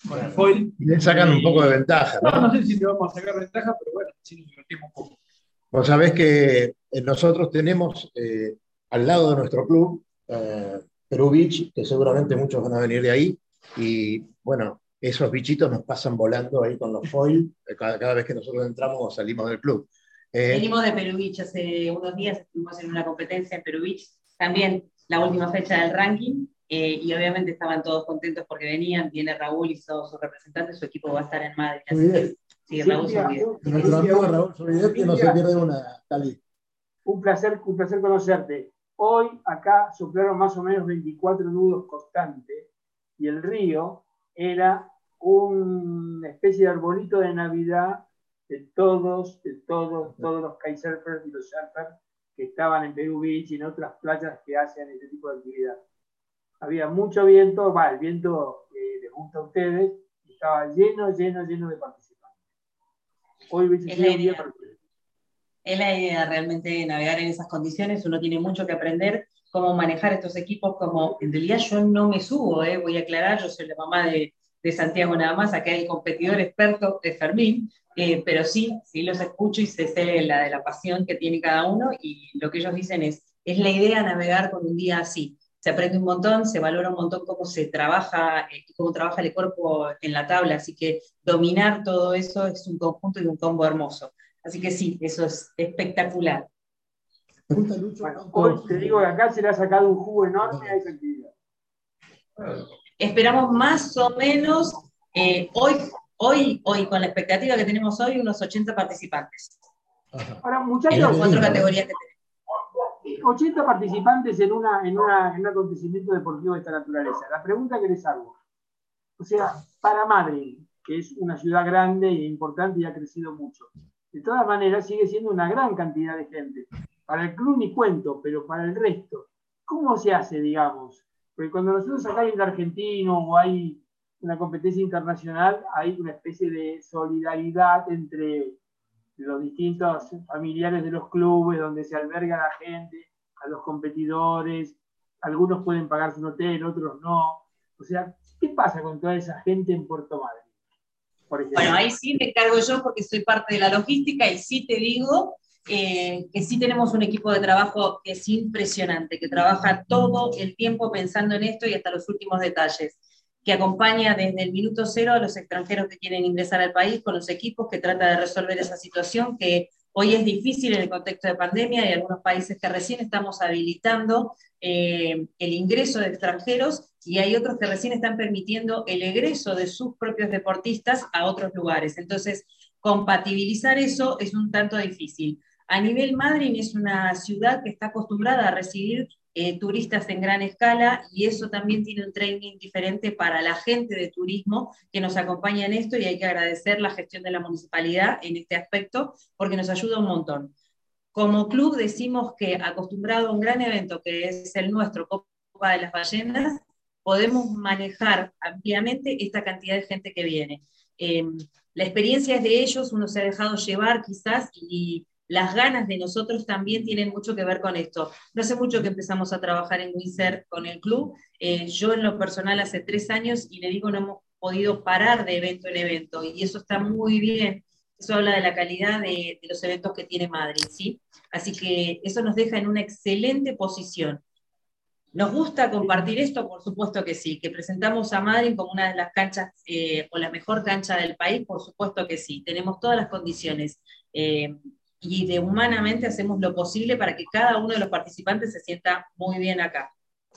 con el foil. Y le sacan un poco de ventaja. ¿no? no, sé si le vamos a sacar ventaja, pero bueno, sí nos divertimos un poco. Vos sabés que eh, nosotros tenemos eh, al lado de nuestro club eh, Perú Beach, que seguramente muchos van a venir de ahí, y bueno, esos bichitos nos pasan volando ahí con los foil cada, cada vez que nosotros entramos o salimos del club. Venimos de Perú Beach hace unos días, estuvimos en una competencia en Perú Beach, también la última fecha del ranking, eh, y obviamente estaban todos contentos porque venían, viene Raúl y todos sus representantes, su equipo va a estar en Madrid. sí, Raúl Nuestro amigo Raúl que no se pierde una, Cali. Un placer, un placer conocerte. Hoy acá soplaron más o menos 24 nudos constantes y el río era una especie de arbolito de Navidad de todos, de todos, todos los kitesurfers y los surfers que estaban en Perú Beach y en otras playas que hacen este tipo de actividad. Había mucho viento, va, el viento que les gusta a ustedes, estaba lleno, lleno, lleno de participantes. Hoy hubiese Es sido un día perfecto. Es la idea realmente navegar en esas condiciones, uno tiene mucho que aprender cómo manejar estos equipos, como en realidad yo no me subo, eh, voy a aclarar, yo soy la mamá de, de Santiago nada más, acá el competidor experto es Fermín, eh, pero sí, sí los escucho y sé, sé la de la pasión que tiene cada uno y lo que ellos dicen es, es la idea navegar con un día así. Se aprende un montón, se valora un montón cómo se trabaja eh, y cómo trabaja el cuerpo en la tabla, así que dominar todo eso es un conjunto y un combo hermoso. Así que sí, eso es espectacular. Bueno, ¿cuántos- hoy te digo que acá se le ha sacado un jugo enorme a esa actividad. Esperamos más o menos, eh, hoy, hoy, hoy, con la expectativa que tenemos hoy, unos 80 participantes Ahora, en muchachos, las cuatro categorías que tenemos. 80 participantes en, una, en, una, en un acontecimiento deportivo de esta naturaleza. La pregunta que les hago, o sea, para Madrid, que es una ciudad grande e importante y ha crecido mucho, de todas maneras sigue siendo una gran cantidad de gente. Para el club ni cuento, pero para el resto, ¿cómo se hace, digamos? Porque cuando nosotros acá hay un argentino o hay una competencia internacional, hay una especie de solidaridad entre los distintos familiares de los clubes, donde se alberga la gente, a los competidores, algunos pueden pagarse un hotel, otros no. O sea, ¿qué pasa con toda esa gente en Puerto Madryn? Por. Bueno, ahí sí me cargo yo porque soy parte de la logística y sí te digo eh, que sí tenemos un equipo de trabajo que es impresionante, que trabaja todo el tiempo pensando en esto y hasta los últimos detalles, que acompaña desde el minuto cero a los extranjeros que quieren ingresar al país con los equipos, que trata de resolver esa situación que hoy es difícil en el contexto de pandemia y algunos países que recién estamos habilitando eh, el ingreso de extranjeros y hay otros que recién están permitiendo el egreso de sus propios deportistas a otros lugares. Entonces, compatibilizar eso es un tanto difícil. A nivel Madrid es una ciudad que está acostumbrada a recibir eh, turistas en gran escala y eso también tiene un training diferente para la gente de turismo que nos acompaña en esto y hay que agradecer la gestión de la municipalidad en este aspecto porque nos ayuda un montón. Como club decimos que acostumbrado a un gran evento que es el nuestro, Copa de las Ballenas, podemos manejar ampliamente esta cantidad de gente que viene. Eh, la experiencia es de ellos, uno se ha dejado llevar quizás y las ganas de nosotros también tienen mucho que ver con esto. No hace mucho que empezamos a trabajar en Windsor con el club. Eh, yo en lo personal hace tres años y le digo no hemos podido parar de evento en evento y eso está muy bien. Eso habla de la calidad de, de los eventos que tiene Madrid, ¿sí? Así que eso nos deja en una excelente posición. ¿Nos gusta compartir esto? Por supuesto que sí. ¿Que presentamos a Madrid como una de las canchas eh, o la mejor cancha del país? Por supuesto que sí. Tenemos todas las condiciones. Eh, y de humanamente hacemos lo posible para que cada uno de los participantes se sienta muy bien acá.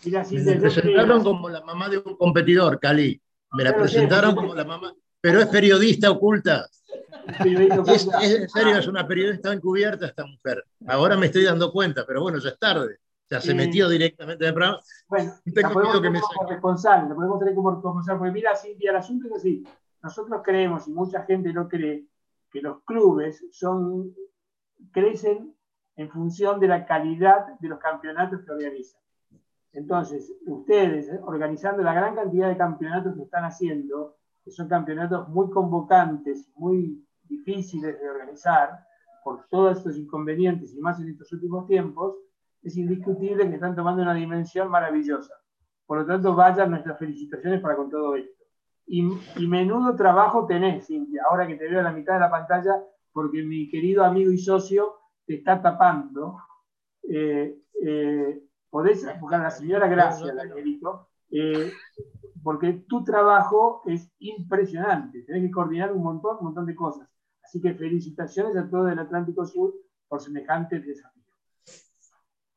Me presentaron como la mamá de un competidor, Cali. Me la presentaron como la mamá, pero es periodista oculta. Es, es- en serio, es una periodista encubierta esta mujer. Ahora me estoy dando cuenta, pero bueno, ya es tarde. Ya se metió directamente en el programa. Bueno, Tengo la podemos que me tener como responsable, la podemos tener como responsable, porque mira, Cintia, el asunto es así. Nosotros creemos, y mucha gente no cree, que los clubes son, crecen en función de la calidad de los campeonatos que organizan. Entonces, ustedes, organizando la gran cantidad de campeonatos que están haciendo, que son campeonatos muy convocantes, muy difíciles de organizar, por todos estos inconvenientes y más en estos últimos tiempos, es indiscutible que están tomando una dimensión maravillosa. Por lo tanto, vayan nuestras felicitaciones para con todo esto. Y, y menudo trabajo tenés, Cintia, ahora que te veo a la mitad de la pantalla, porque mi querido amigo y socio te está tapando. Eh, eh, podés buscar a la señora Gracia, la Angelito, eh, porque tu trabajo es impresionante. Tenés que coordinar un montón, un montón de cosas. Así que felicitaciones a todo el Atlántico Sur por semejante desafío.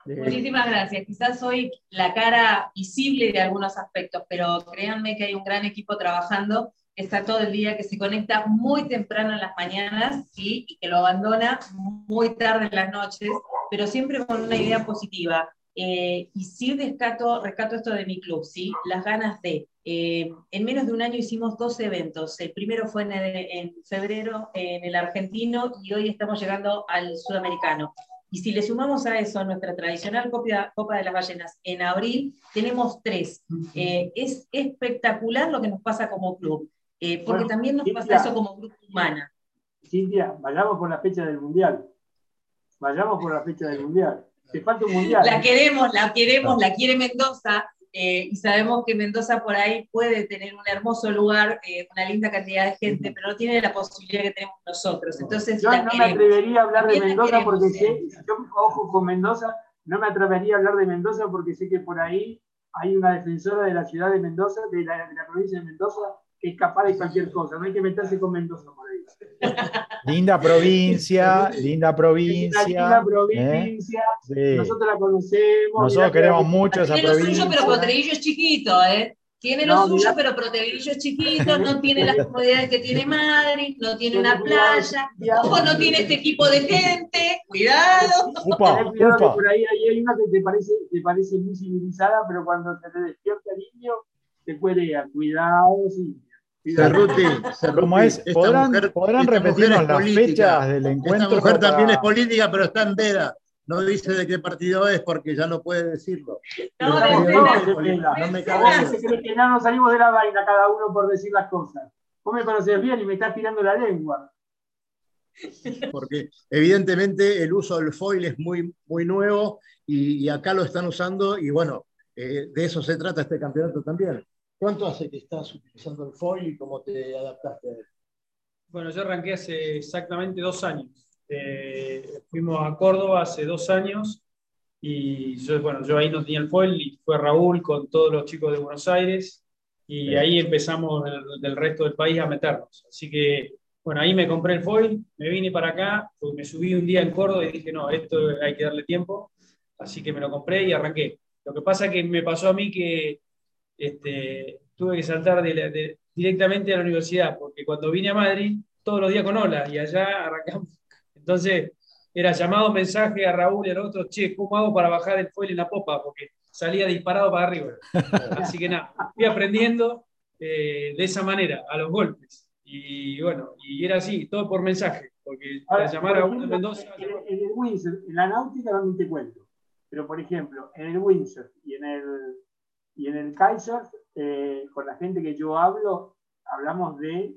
Muchísimas gracias. Quizás soy la cara visible de algunos aspectos, pero créanme que hay un gran equipo trabajando que está todo el día, que se conecta muy temprano en las mañanas ¿sí? y que lo abandona muy tarde en las noches, pero siempre con una idea positiva. Eh, y sí rescato, rescato esto de mi club, ¿sí? las ganas de. Eh, en menos de un año hicimos dos eventos. El primero fue en, el- en febrero en el argentino y hoy estamos llegando al sudamericano. Y si le sumamos a eso nuestra tradicional Copa, Copa de las Ballenas en abril, tenemos tres. Eh, es espectacular lo que nos pasa como club, eh, porque Bueno, también nos Cintia. pasa eso como grupo humana. Cintia, vayamos por la fecha del Mundial. Vayamos por la fecha del Mundial. Te falta un Mundial. La queremos, la queremos, la quiere Mendoza. eh, y sabemos que Mendoza por ahí puede tener un hermoso lugar, eh, una linda cantidad de gente, pero no tiene la posibilidad que tenemos nosotros. Entonces, Yo la no me atrevería a hablar de También Mendoza queremos, porque sé, yo, ojo con Mendoza, no me atrevería a hablar de Mendoza porque sé que por ahí hay una defensora de la ciudad de Mendoza, de la, de la provincia de Mendoza, que es capaz de cualquier cosa. No hay que meterse con Mendoza por ahí. Linda provincia, linda provincia. linda ¿eh? provincia, Sí. nosotros la conocemos. Nosotros que- queremos mucho esa Tiene lo suyo, provincia. pero Potrerillo es chiquito, ¿eh? Tiene lo No, suyo, mirá. pero Potrerillo es chiquito, no tiene las comodidades que tiene Madrid, no tiene una playa, ojo, no tiene este equipo de gente, cuidado. Upa, cuidado upa. por ahí hay hay una que te parece, te parece muy civilizada, pero cuando te despierta el niño, te puede dar. Cuidado, sí. Cerruti, ¿Cómo es? esta ¿Podrán, mujer- podrán esta repetirnos las política. fechas del Esta encuentro? mujer también es política, pero está en veda. No dice de qué partido es porque ya no puede decirlo. No, es política, no me De cabe pena. duda. se cree que no nos salimos de la vaina cada uno por decir las cosas. Vos me conocés bien y me estás tirando la lengua. porque evidentemente el uso del foil es muy, muy nuevo y, y acá lo están usando y bueno, eh, de eso se trata este campeonato también. ¿Cuánto hace que estás utilizando el foil y cómo te adaptaste a él? Bueno, yo arranqué hace exactamente dos años. Eh, fuimos a Córdoba hace dos años y yo, bueno, yo ahí no tenía el foil y fue Raúl con todos los chicos de Buenos Aires y Bien. ahí empezamos del, del resto del país a meternos. Así que, bueno, ahí me compré el foil, me vine para acá, pues me subí un día en Córdoba y dije, no, esto hay que darle tiempo, así que me lo compré y arranqué. Lo que pasa que me pasó a mí que este, tuve que saltar de la- de- directamente a la universidad, porque cuando vine a Madrid, todos los días con ola, y allá arrancamos. Entonces, era llamado mensaje a Raúl y al otro, che, ¿cómo hago para bajar el foil en la popa? Porque salía disparado para arriba. Así que nada, fui aprendiendo eh, de esa manera, a los golpes. Y bueno, y era así, todo por mensaje, porque Ahora, para llamar por a uno de ejemplo, Mendoza... En, en el Windsor, en la náutica también te cuento. Pero, por ejemplo, en el Windsor y en el, y en el kitesurf, eh, con la gente que yo hablo, hablamos de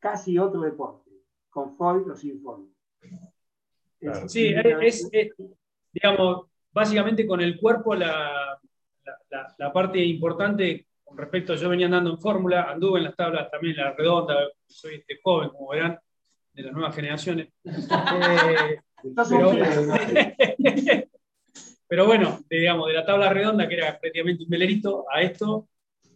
casi otro deporte, con foil o sin foil. Sí, es, es, digamos, básicamente con el cuerpo la, la, la- la parte importante con respecto, yo venía andando en fórmula, anduve en las tablas también, la redonda, soy este joven, como verán, de las nuevas generaciones. Eh, pero. pero bueno, de, digamos, de la tabla redonda, que era prácticamente un velerito, a esto,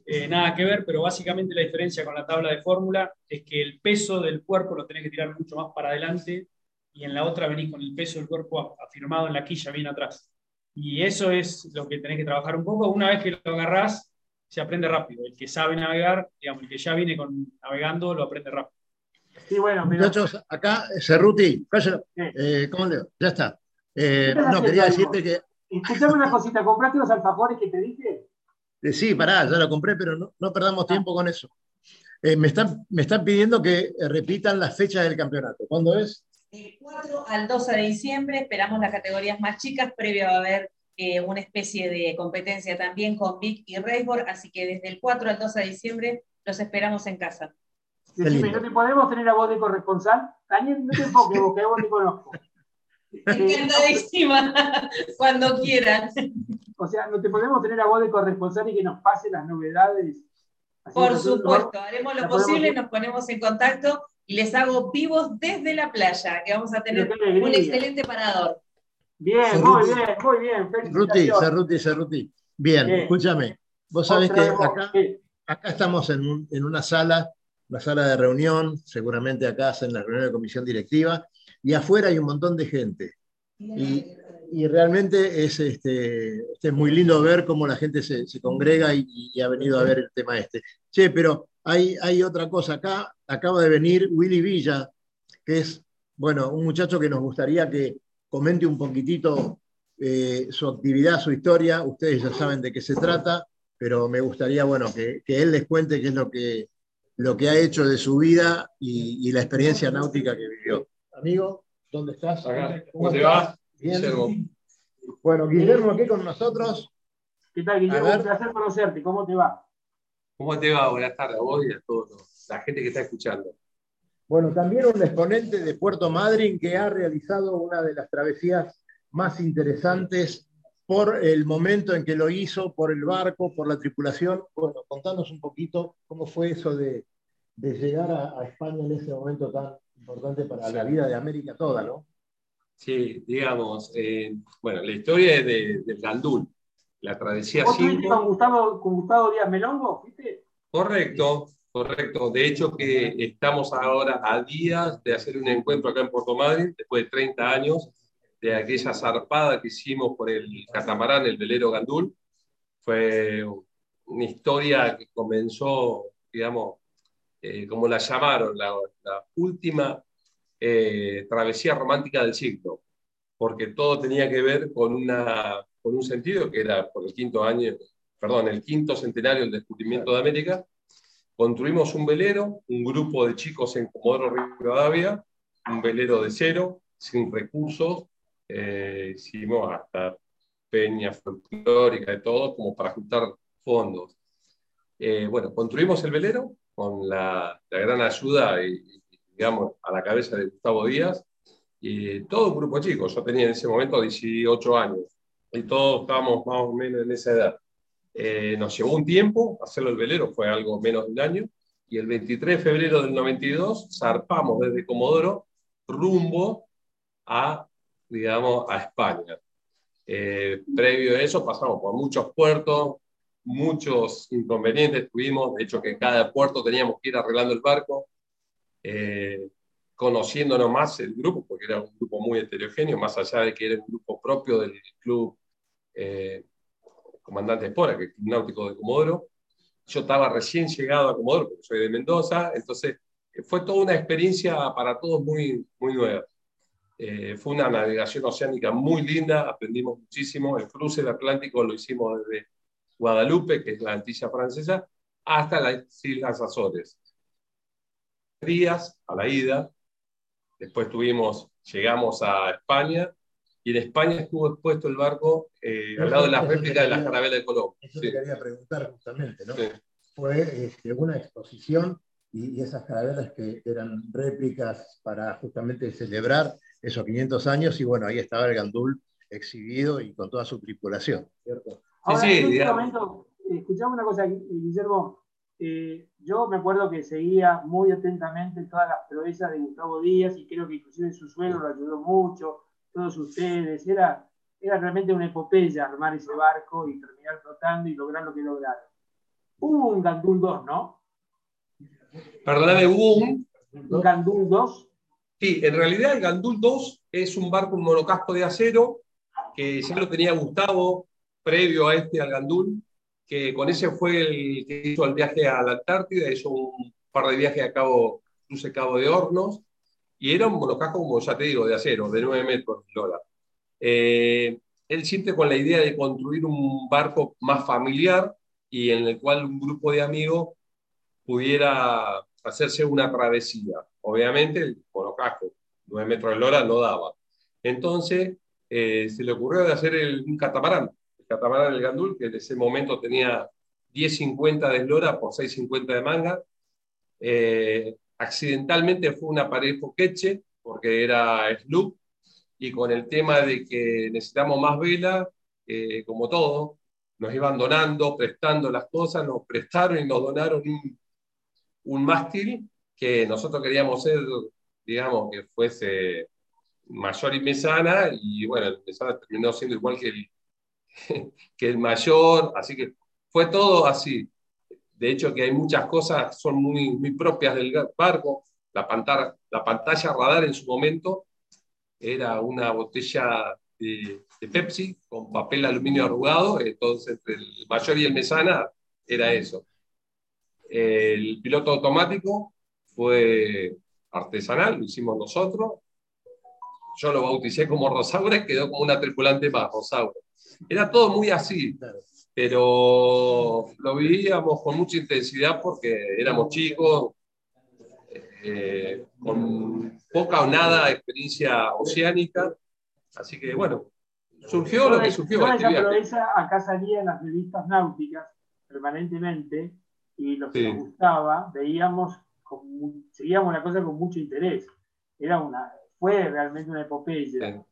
eh, nada que ver, pero básicamente la diferencia con la tabla de fórmula es que el peso del cuerpo lo tenés que tirar mucho más para adelante y en la otra venís con el peso del cuerpo afirmado en la quilla bien atrás. Y eso es lo que tenés que trabajar un poco. Una vez que lo agarrás, se aprende rápido. El que sabe navegar, digamos, el que ya viene con, navegando, lo aprende rápido. Sí, bueno, pero Muchachos, acá, Cerruti, cállalo. Eh, ¿Cómo le? Ya está. Eh, ¿Qué estás no, quería decirte que escuchame una cosita, ¿compraste los alfajores que te dije? Eh, Sí, pará, ya lo compré, pero no, no perdamos tiempo con eso. Eh, me, están, me están pidiendo que eh, repitan las fechas del campeonato. ¿Cuándo es? Del 4 al 12 de diciembre esperamos las categorías más chicas, previo a haber eh, una especie de competencia también con Vic y Raceboard, así que desde el 4 al 12 de diciembre los esperamos en casa. Decime. ¿no te podemos tener a vos de corresponsal? Daniel, no te enfoques vos, que a vos te conozco. Encantadísima, cuando quieran. o sea, ¿no te podemos tener a vos de corresponsal y que nos pase las novedades? Así Por nosotros- supuesto, haremos lo podemos posible, nos ponemos en contacto y les hago vivos desde la playa, que vamos a tener un excelente parador. Bien, muy bien, muy bien. Ruti, Felicitaciones. Cerruti, Cerruti. Bien, Bien. escúchame. Vos sabés Otra que vez acá, acá estamos en, un- en una sala, una sala de reunión, seguramente acá hacen la reunión de comisión directiva, y afuera hay un montón de gente. Y, y realmente es, este, este es muy lindo ver cómo la gente se, se congrega y, ha venido a ver el tema este. Che, pero hay, hay otra cosa acá. Acaba de venir Willy Villa, que es, bueno, un muchacho que nos gustaría que comente un poquitito eh, su actividad, su historia. Ustedes ya saben de qué se trata, pero me gustaría, bueno, que, que él les cuente qué es lo que, lo que ha hecho de su vida y, y la experiencia náutica que vivió. Amigo, ¿dónde estás? Acá. ¿Cómo ¿Cómo te estás? va? Guillermo. Bueno, Guillermo aquí con nosotros. ¿Qué tal, Guillermo? Un placer conocerte. ¿Cómo te va? ¿Cómo te va? Buenas tardes a vos y a toda la gente que está escuchando. Bueno, también un exponente de Puerto Madryn que ha realizado una de las travesías más interesantes por el momento en que lo hizo, por el barco, por la tripulación. Bueno, contanos un poquito cómo fue eso de, llegar a, España en ese momento tan importante para la vida de América toda, ¿no? Sí, digamos, eh, bueno, la historia es de, del Gandul, la travesía ¿Vos 5. Con Gustavo, con Gustavo Díaz Melongo? ¿viste? Correcto, correcto. De hecho que estamos ahora a días de hacer un encuentro acá en Puerto Madryn, después de 30 años, de aquella zarpada que hicimos por el catamarán, el velero Gandul. Fue una historia que comenzó, digamos, eh, como la llamaron, la, última eh, travesía romántica del siglo, porque todo tenía que ver con, una, con un sentido que era por el quinto año, perdón, el quinto centenario del descubrimiento de América. Construimos un velero, un grupo de chicos en Comodoro Rivadavia, un velero de cero, sin recursos, eh, hicimos hasta peña folclórica y todo, como para juntar fondos. Eh, bueno, construimos el velero con la, gran ayuda, y, digamos, a la cabeza de Gustavo Díaz, y todo un grupo de chicos. Yo tenía en ese momento 18 años, y todos estábamos más o menos en esa edad. Eh, nos llevó un tiempo hacerlo el velero, fue algo menos de un año, y el 23 de febrero del 92 zarpamos desde Comodoro rumbo a digamos, a España. Eh, previo a eso pasamos por muchos puertos, muchos inconvenientes tuvimos, de hecho que en cada puerto teníamos que ir arreglando el barco, eh, conociéndonos más el grupo, porque era un grupo muy heterogéneo, más allá de que era un grupo propio del club eh, Comandante Espora, que es el Club Náutico de Comodoro. Yo estaba recién llegado a Comodoro, porque soy de Mendoza, entonces fue toda una experiencia para todos muy, muy nueva. Eh, fue una navegación oceánica muy linda, aprendimos muchísimo. El cruce del Atlántico lo hicimos desde Guadalupe, que es la Antilla francesa, hasta las Islas Azores. Días a la ida, después tuvimos, llegamos a España, y en España estuvo expuesto el barco eh, al lado de la réplica de la carabela de Colón. Eso sí. quería preguntar justamente, ¿no? Fue este, una exposición y, y, esas carabelas que eran réplicas para justamente celebrar esos 500 años y bueno, ahí estaba el Gandul exhibido y con toda su tripulación, ¿cierto? Ahora, sí, en este momento, escuchamos una cosa, Guillermo, eh, yo me acuerdo que seguía muy atentamente todas las proezas de Gustavo Díaz y creo que inclusive su suelo lo ayudó mucho, todos ustedes, era, era realmente una epopeya armar ese barco y terminar flotando y lograr lo que lograron. Hubo un Gandul 2, ¿no? Perdóname, hubo un... Un Gandul 2. Sí, en realidad el Gandul 2 es un barco, un monocasco de acero, que ya lo tenía Gustavo previo a este, al Gandul, que con ese fue el que hizo el viaje a la Antártida, hizo un par de viajes a Cabo, Cruce Cabo de Hornos, y era un monocasco, como ya te digo, de acero, de 9 metros eh, él siente con la idea de construir un barco más familiar y en el cual un grupo de amigos pudiera hacerse una travesía. Obviamente el monocasco, 9 metros de lora, no daba. Entonces eh, se le ocurrió de hacer el, un catamarán, catamarán del Gandul, que en ese momento tenía 10.50 de eslora por 6.50 de manga. Eh, accidentalmente fue una pared foqueche, porque era sloop, y con el tema de que necesitamos más vela, eh, como todo, nos iban donando, prestando las cosas, nos prestaron y nos donaron un, un mástil que nosotros queríamos ser, digamos, que fuese mayor y mesana, y bueno, el mesana terminó siendo igual que el, que el mayor, así que fue todo así. De hecho, que hay muchas cosas son muy, propias del barco. La pantalla, la pantalla radar en su momento era una botella de, Pepsi con papel aluminio arrugado, entonces el mayor y el mesana era eso. El piloto automático fue artesanal, lo hicimos nosotros. Yo lo bauticé como Rosaura quedó como una tripulante más, Rosaura. Era todo muy así, pero lo vivíamos con mucha intensidad porque éramos chicos, eh, con poca o nada experiencia oceánica, Así que bueno, surgió lo que surgió. Toda esa proeza acá salía en las revistas náuticas permanentemente y los que nos gustaba, veíamos, seguíamos la cosa con mucho interés. Era una, fue realmente una epopeya.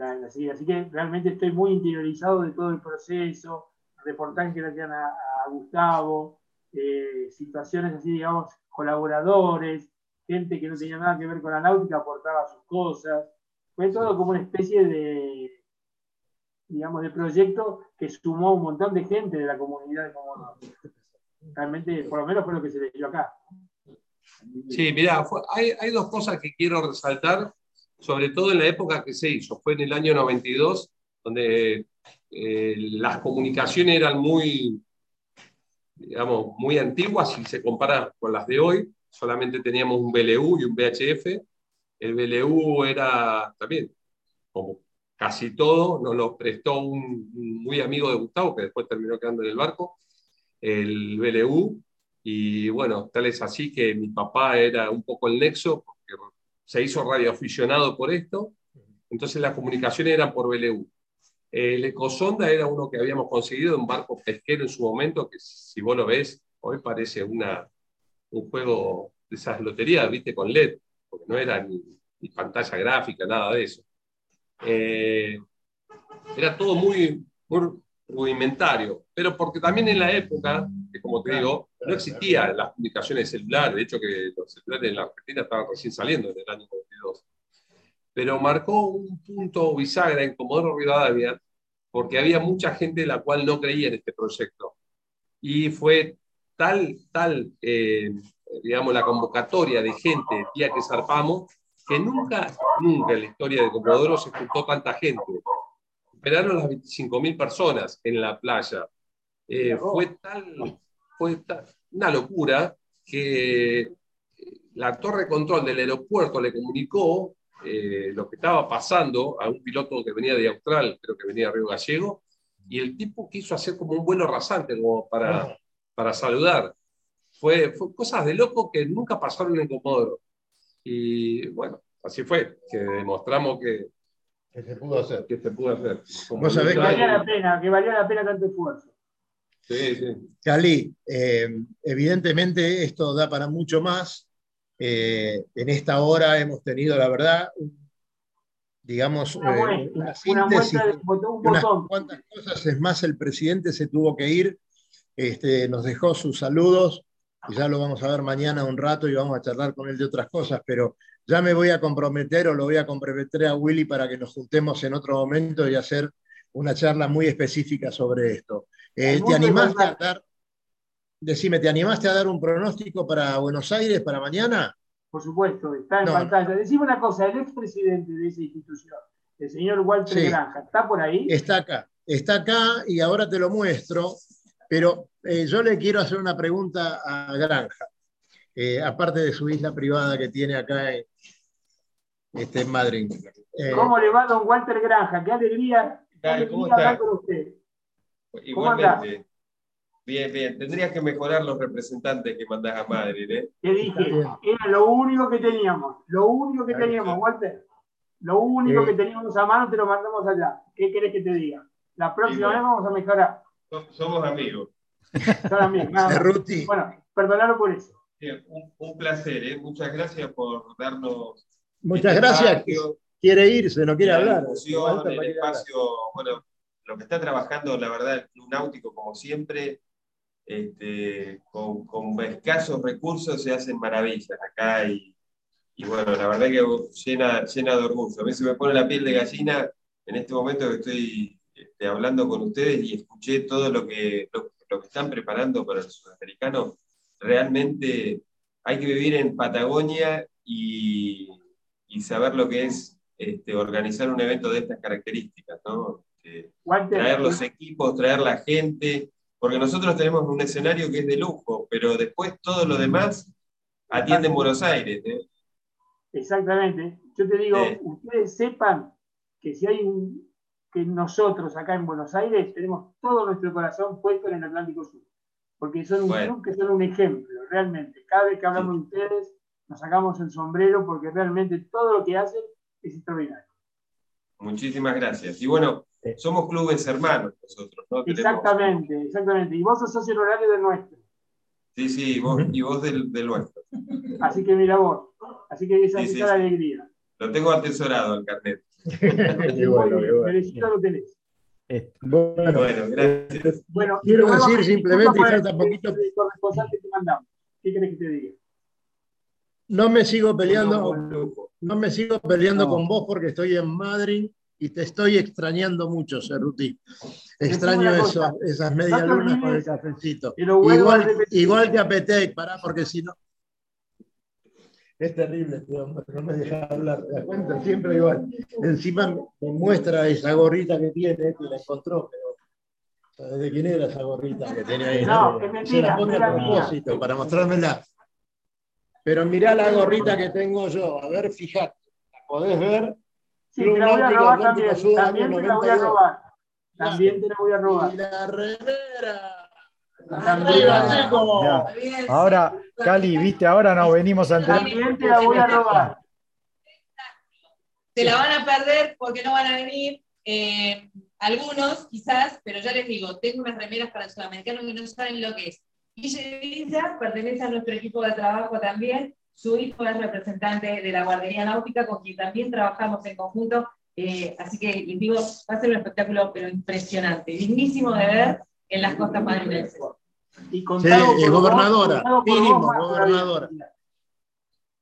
Así, que realmente estoy muy interiorizado de todo el proceso, reportajes que le hacían a, Gustavo, eh, situaciones así, digamos, colaboradores, gente que no tenía nada que ver con la náutica aportaba sus cosas. Fue todo como una especie de, digamos, de proyecto que sumó un montón de gente de la comunidad de Comodoro. Realmente, por lo menos fue lo que se leyó acá. Sí, mira, hay, hay, dos cosas que quiero resaltar, sobre todo en la época que se hizo. Fue en el año 92, donde eh, las comunicaciones eran muy, digamos, muy antiguas si se compara con las de hoy. Solamente teníamos un BLU y un VHF. El BLU era también, como casi todo, nos lo prestó un, muy amigo de Gustavo, que después terminó quedando en el barco, el BLU. Y bueno, tal es así que mi papá era un poco el nexo, se hizo radioaficionado por esto. Entonces las comunicaciones eran por BLU. El Ecosonda era uno que habíamos conseguido, un barco pesquero en su momento, que si vos lo ves, hoy parece una, un juego de esas loterías, viste, con LED, porque no era ni, pantalla gráfica, nada de eso. Eh, era todo muy, muy rudimentario, pero porque también en la época, que como te digo, no existían las comunicaciones celulares, de hecho que los celulares en la Argentina estaban recién saliendo en el año 92. Pero marcó un punto bisagra en Comodoro Rivadavia, porque había mucha gente la cual no creía en este proyecto. Y fue tal, tal, eh, digamos, la convocatoria de gente el día que zarpamos, que nunca, nunca en la historia de Comodoro se juntó tanta gente. Esperaron las 25.000 personas en la playa. Eh, fue tal, fue tal, una locura que la torre de control del aeropuerto le comunicó eh, lo que estaba pasando a un piloto que venía de Austral, creo que venía de Río Gallego, y el tipo quiso hacer como un vuelo rasante, como para, ah. para saludar. Fue, fue cosas de loco que nunca pasaron en Comodoro. Y bueno, así fue, que demostramos que, que se pudo hacer. Que se pudo hacer. que valía la pena, que valía la pena tanto esfuerzo. Sí, sí. Cali, eh, evidentemente esto da para mucho más. Eh, en esta hora hemos tenido, la verdad, digamos, una, eh, síntesis, unas cuantas cosas. Es más, el presidente se tuvo que ir, este, nos dejó sus saludos, y ya lo vamos a ver mañana un rato y vamos a charlar con él de otras cosas, pero ya me voy a comprometer o lo voy a comprometer a Willy para que nos juntemos en otro momento y hacer una charla muy específica sobre esto. Eh, ¿Te animaste a dar, Decime, ¿te animaste a dar un pronóstico para Buenos Aires para mañana? Por supuesto, está en pantalla. Decime una cosa, el expresidente de esa institución, el señor Walter Granja, ¿está por ahí? Está acá, está acá y ahora te lo muestro, pero eh, yo le quiero hacer una pregunta a Granja, eh, aparte de su isla privada que tiene acá en, este, Madrid. Eh, ¿Cómo le va don Walter Granja? Qué alegría, qué alegría hablar con usted. Igualmente. Bien, bien. Tendrías que mejorar los representantes que mandás a Madrid, ¿eh? Te dije, era lo único que teníamos. Lo único que teníamos, Walter. Lo único que teníamos a mano te lo mandamos allá. ¿Qué querés que te diga? La próxima vez vamos a mejorar. Somos amigos. Son amigos. Bueno, perdonalo por eso. Un, placer, ¿eh? Muchas gracias por darnos. Muchas gracias. Quiere irse, no quiere hablar. el espacio, bueno, lo que está trabajando, la verdad, el Club Náutico, como siempre, este, con, con, escasos recursos se hacen maravillas acá y, y, bueno, la verdad que llena, llena de orgullo. A mí se me pone la piel de gallina en este momento que estoy este, hablando con ustedes y escuché todo lo que, lo, que están preparando para el sudamericano. Realmente hay que vivir en Patagonia y, y saber lo que es este, organizar un evento de estas características, ¿no? Este, traer los equipos, traer la gente, porque nosotros tenemos un escenario que es de lujo, pero después todo lo demás atiende en Buenos Aires. ¿eh? Exactamente. Yo te digo, ustedes sepan que si hay un, que nosotros acá en Buenos Aires tenemos todo nuestro corazón puesto en el Atlántico Sur, porque son un club que son un ejemplo, realmente. Cada vez que hablamos de ustedes, nos sacamos el sombrero porque realmente todo lo que hacen es extraordinario. Muchísimas gracias. Y bueno, somos clubes hermanos nosotros, ¿no? Exactamente, exactamente. Y vos sos socio horario del nuestro. Sí, sí, vos, y vos del, del nuestro. Así que mira vos. Así que esa es sí, la sí. alegría. Lo tengo atesorado el carnet. Qué bueno, qué bueno. Merecido lo tenés. Este, bueno, Bueno, gracias. Bueno, Quiero decir simplemente, falta poquito- te mandamos. ¿Qué querés que te diga? No me sigo peleando, no me sigo peleando No. con vos porque estoy en Madrid y te estoy extrañando mucho, Cerruti. Extraño eso, esas medias te lunas con el cafecito. igual que a Petec, pará, porque si no. Es terrible, hombre, no me deja hablar, ¿te das cuenta? Siempre igual. Encima me muestra esa gorrita que tiene, que la encontró, pero ¿sabes de quién era esa gorrita que tenía ahí? No, Se mentira, la pone a propósito, para mostrármela. Pero mirá la gorrita que tengo yo, a ver, fíjate, ¿la podés ver? Sí, Club te la voy a robar también. También te la voy a 92. robar. También te la voy a robar. Y la remera. Arriba, chico. ahora, Cali, viste, ahora nos venimos a enterar. también te la voy a robar. Se la van a perder porque no van a venir. eh, algunos, quizás, pero ya les digo, tengo unas remeras para el sudamericano que no saben lo que es. Guille Villa pertenece a nuestro equipo de trabajo también. Su hijo es representante de la Guardería Náutica, con quien también trabajamos en conjunto. eh, así que les digo, va a ser un espectáculo, pero impresionante, dignísimo de ver en las costas madrileñas. Y Sí, contado es por vos, gobernadora, por mínimo, vos más gobernadora.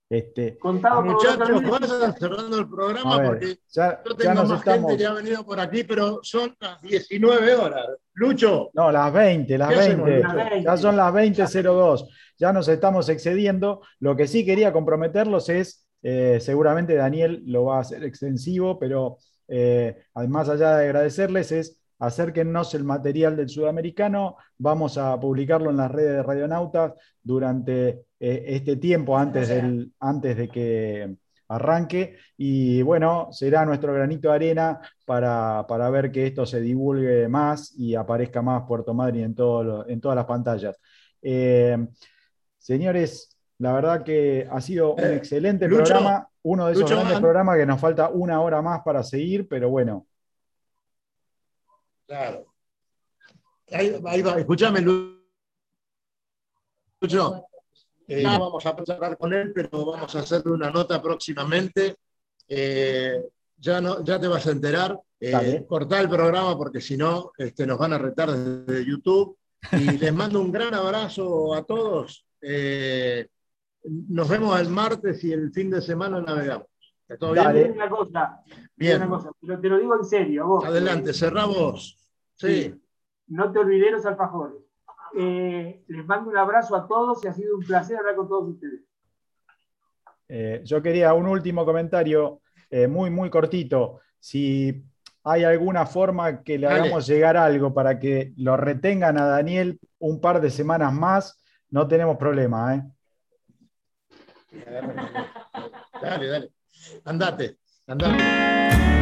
Este, Contado por Muchachos, vayan cerrando el programa ver, porque ya, yo ya tengo nos más estamos. gente que ha venido por aquí, pero son las 19 horas. Lucho, No, las 20, las ¿Qué hacemos, 20. Lucho? Ya son las 20.02. Ya nos estamos excediendo. Lo que sí quería comprometerlos es, eh, seguramente Daniel lo va a hacer extensivo, pero eh, además allá de agradecerles es acérquennos el material del sudamericano. Vamos a publicarlo en las redes de Radionautas durante eh, este tiempo antes, del, antes de que arranque. Y bueno, será nuestro granito de arena para, para ver que esto se divulgue más y aparezca más Puerto Madryn en, todo lo- en todas las pantallas. Eh, señores, la verdad que ha sido un Eh, excelente Lucho, programa, uno de esos Lucho, grandes an- programas que nos falta una hora más para seguir, pero bueno, claro. Ahí, ahí va, escúchame, Lu- Lucho. Eh, no vamos a hablar con él, pero vamos a hacerle una nota próximamente. Eh, ya, no, ya te vas a enterar. Eh, cortá el programa porque si no este, nos van a retar desde YouTube. Y les mando un gran abrazo a todos. Eh, nos vemos el martes y el fin de semana navegamos. ¿Está todo Dale. bien? Una cosa, Bien. una cosa, pero te lo digo en serio, a vos. Adelante, cerrá vos. Sí. No te olvides los alfajores. Eh, les mando un abrazo a todos y ha sido un placer hablar con todos ustedes. eh, yo quería un último comentario eh, muy, muy cortito. Si hay alguna forma que le Dale. hagamos llegar algo para que lo retengan a Daniel un par de semanas más, no tenemos problema, ¿eh? Dale, dale. Andate, andate.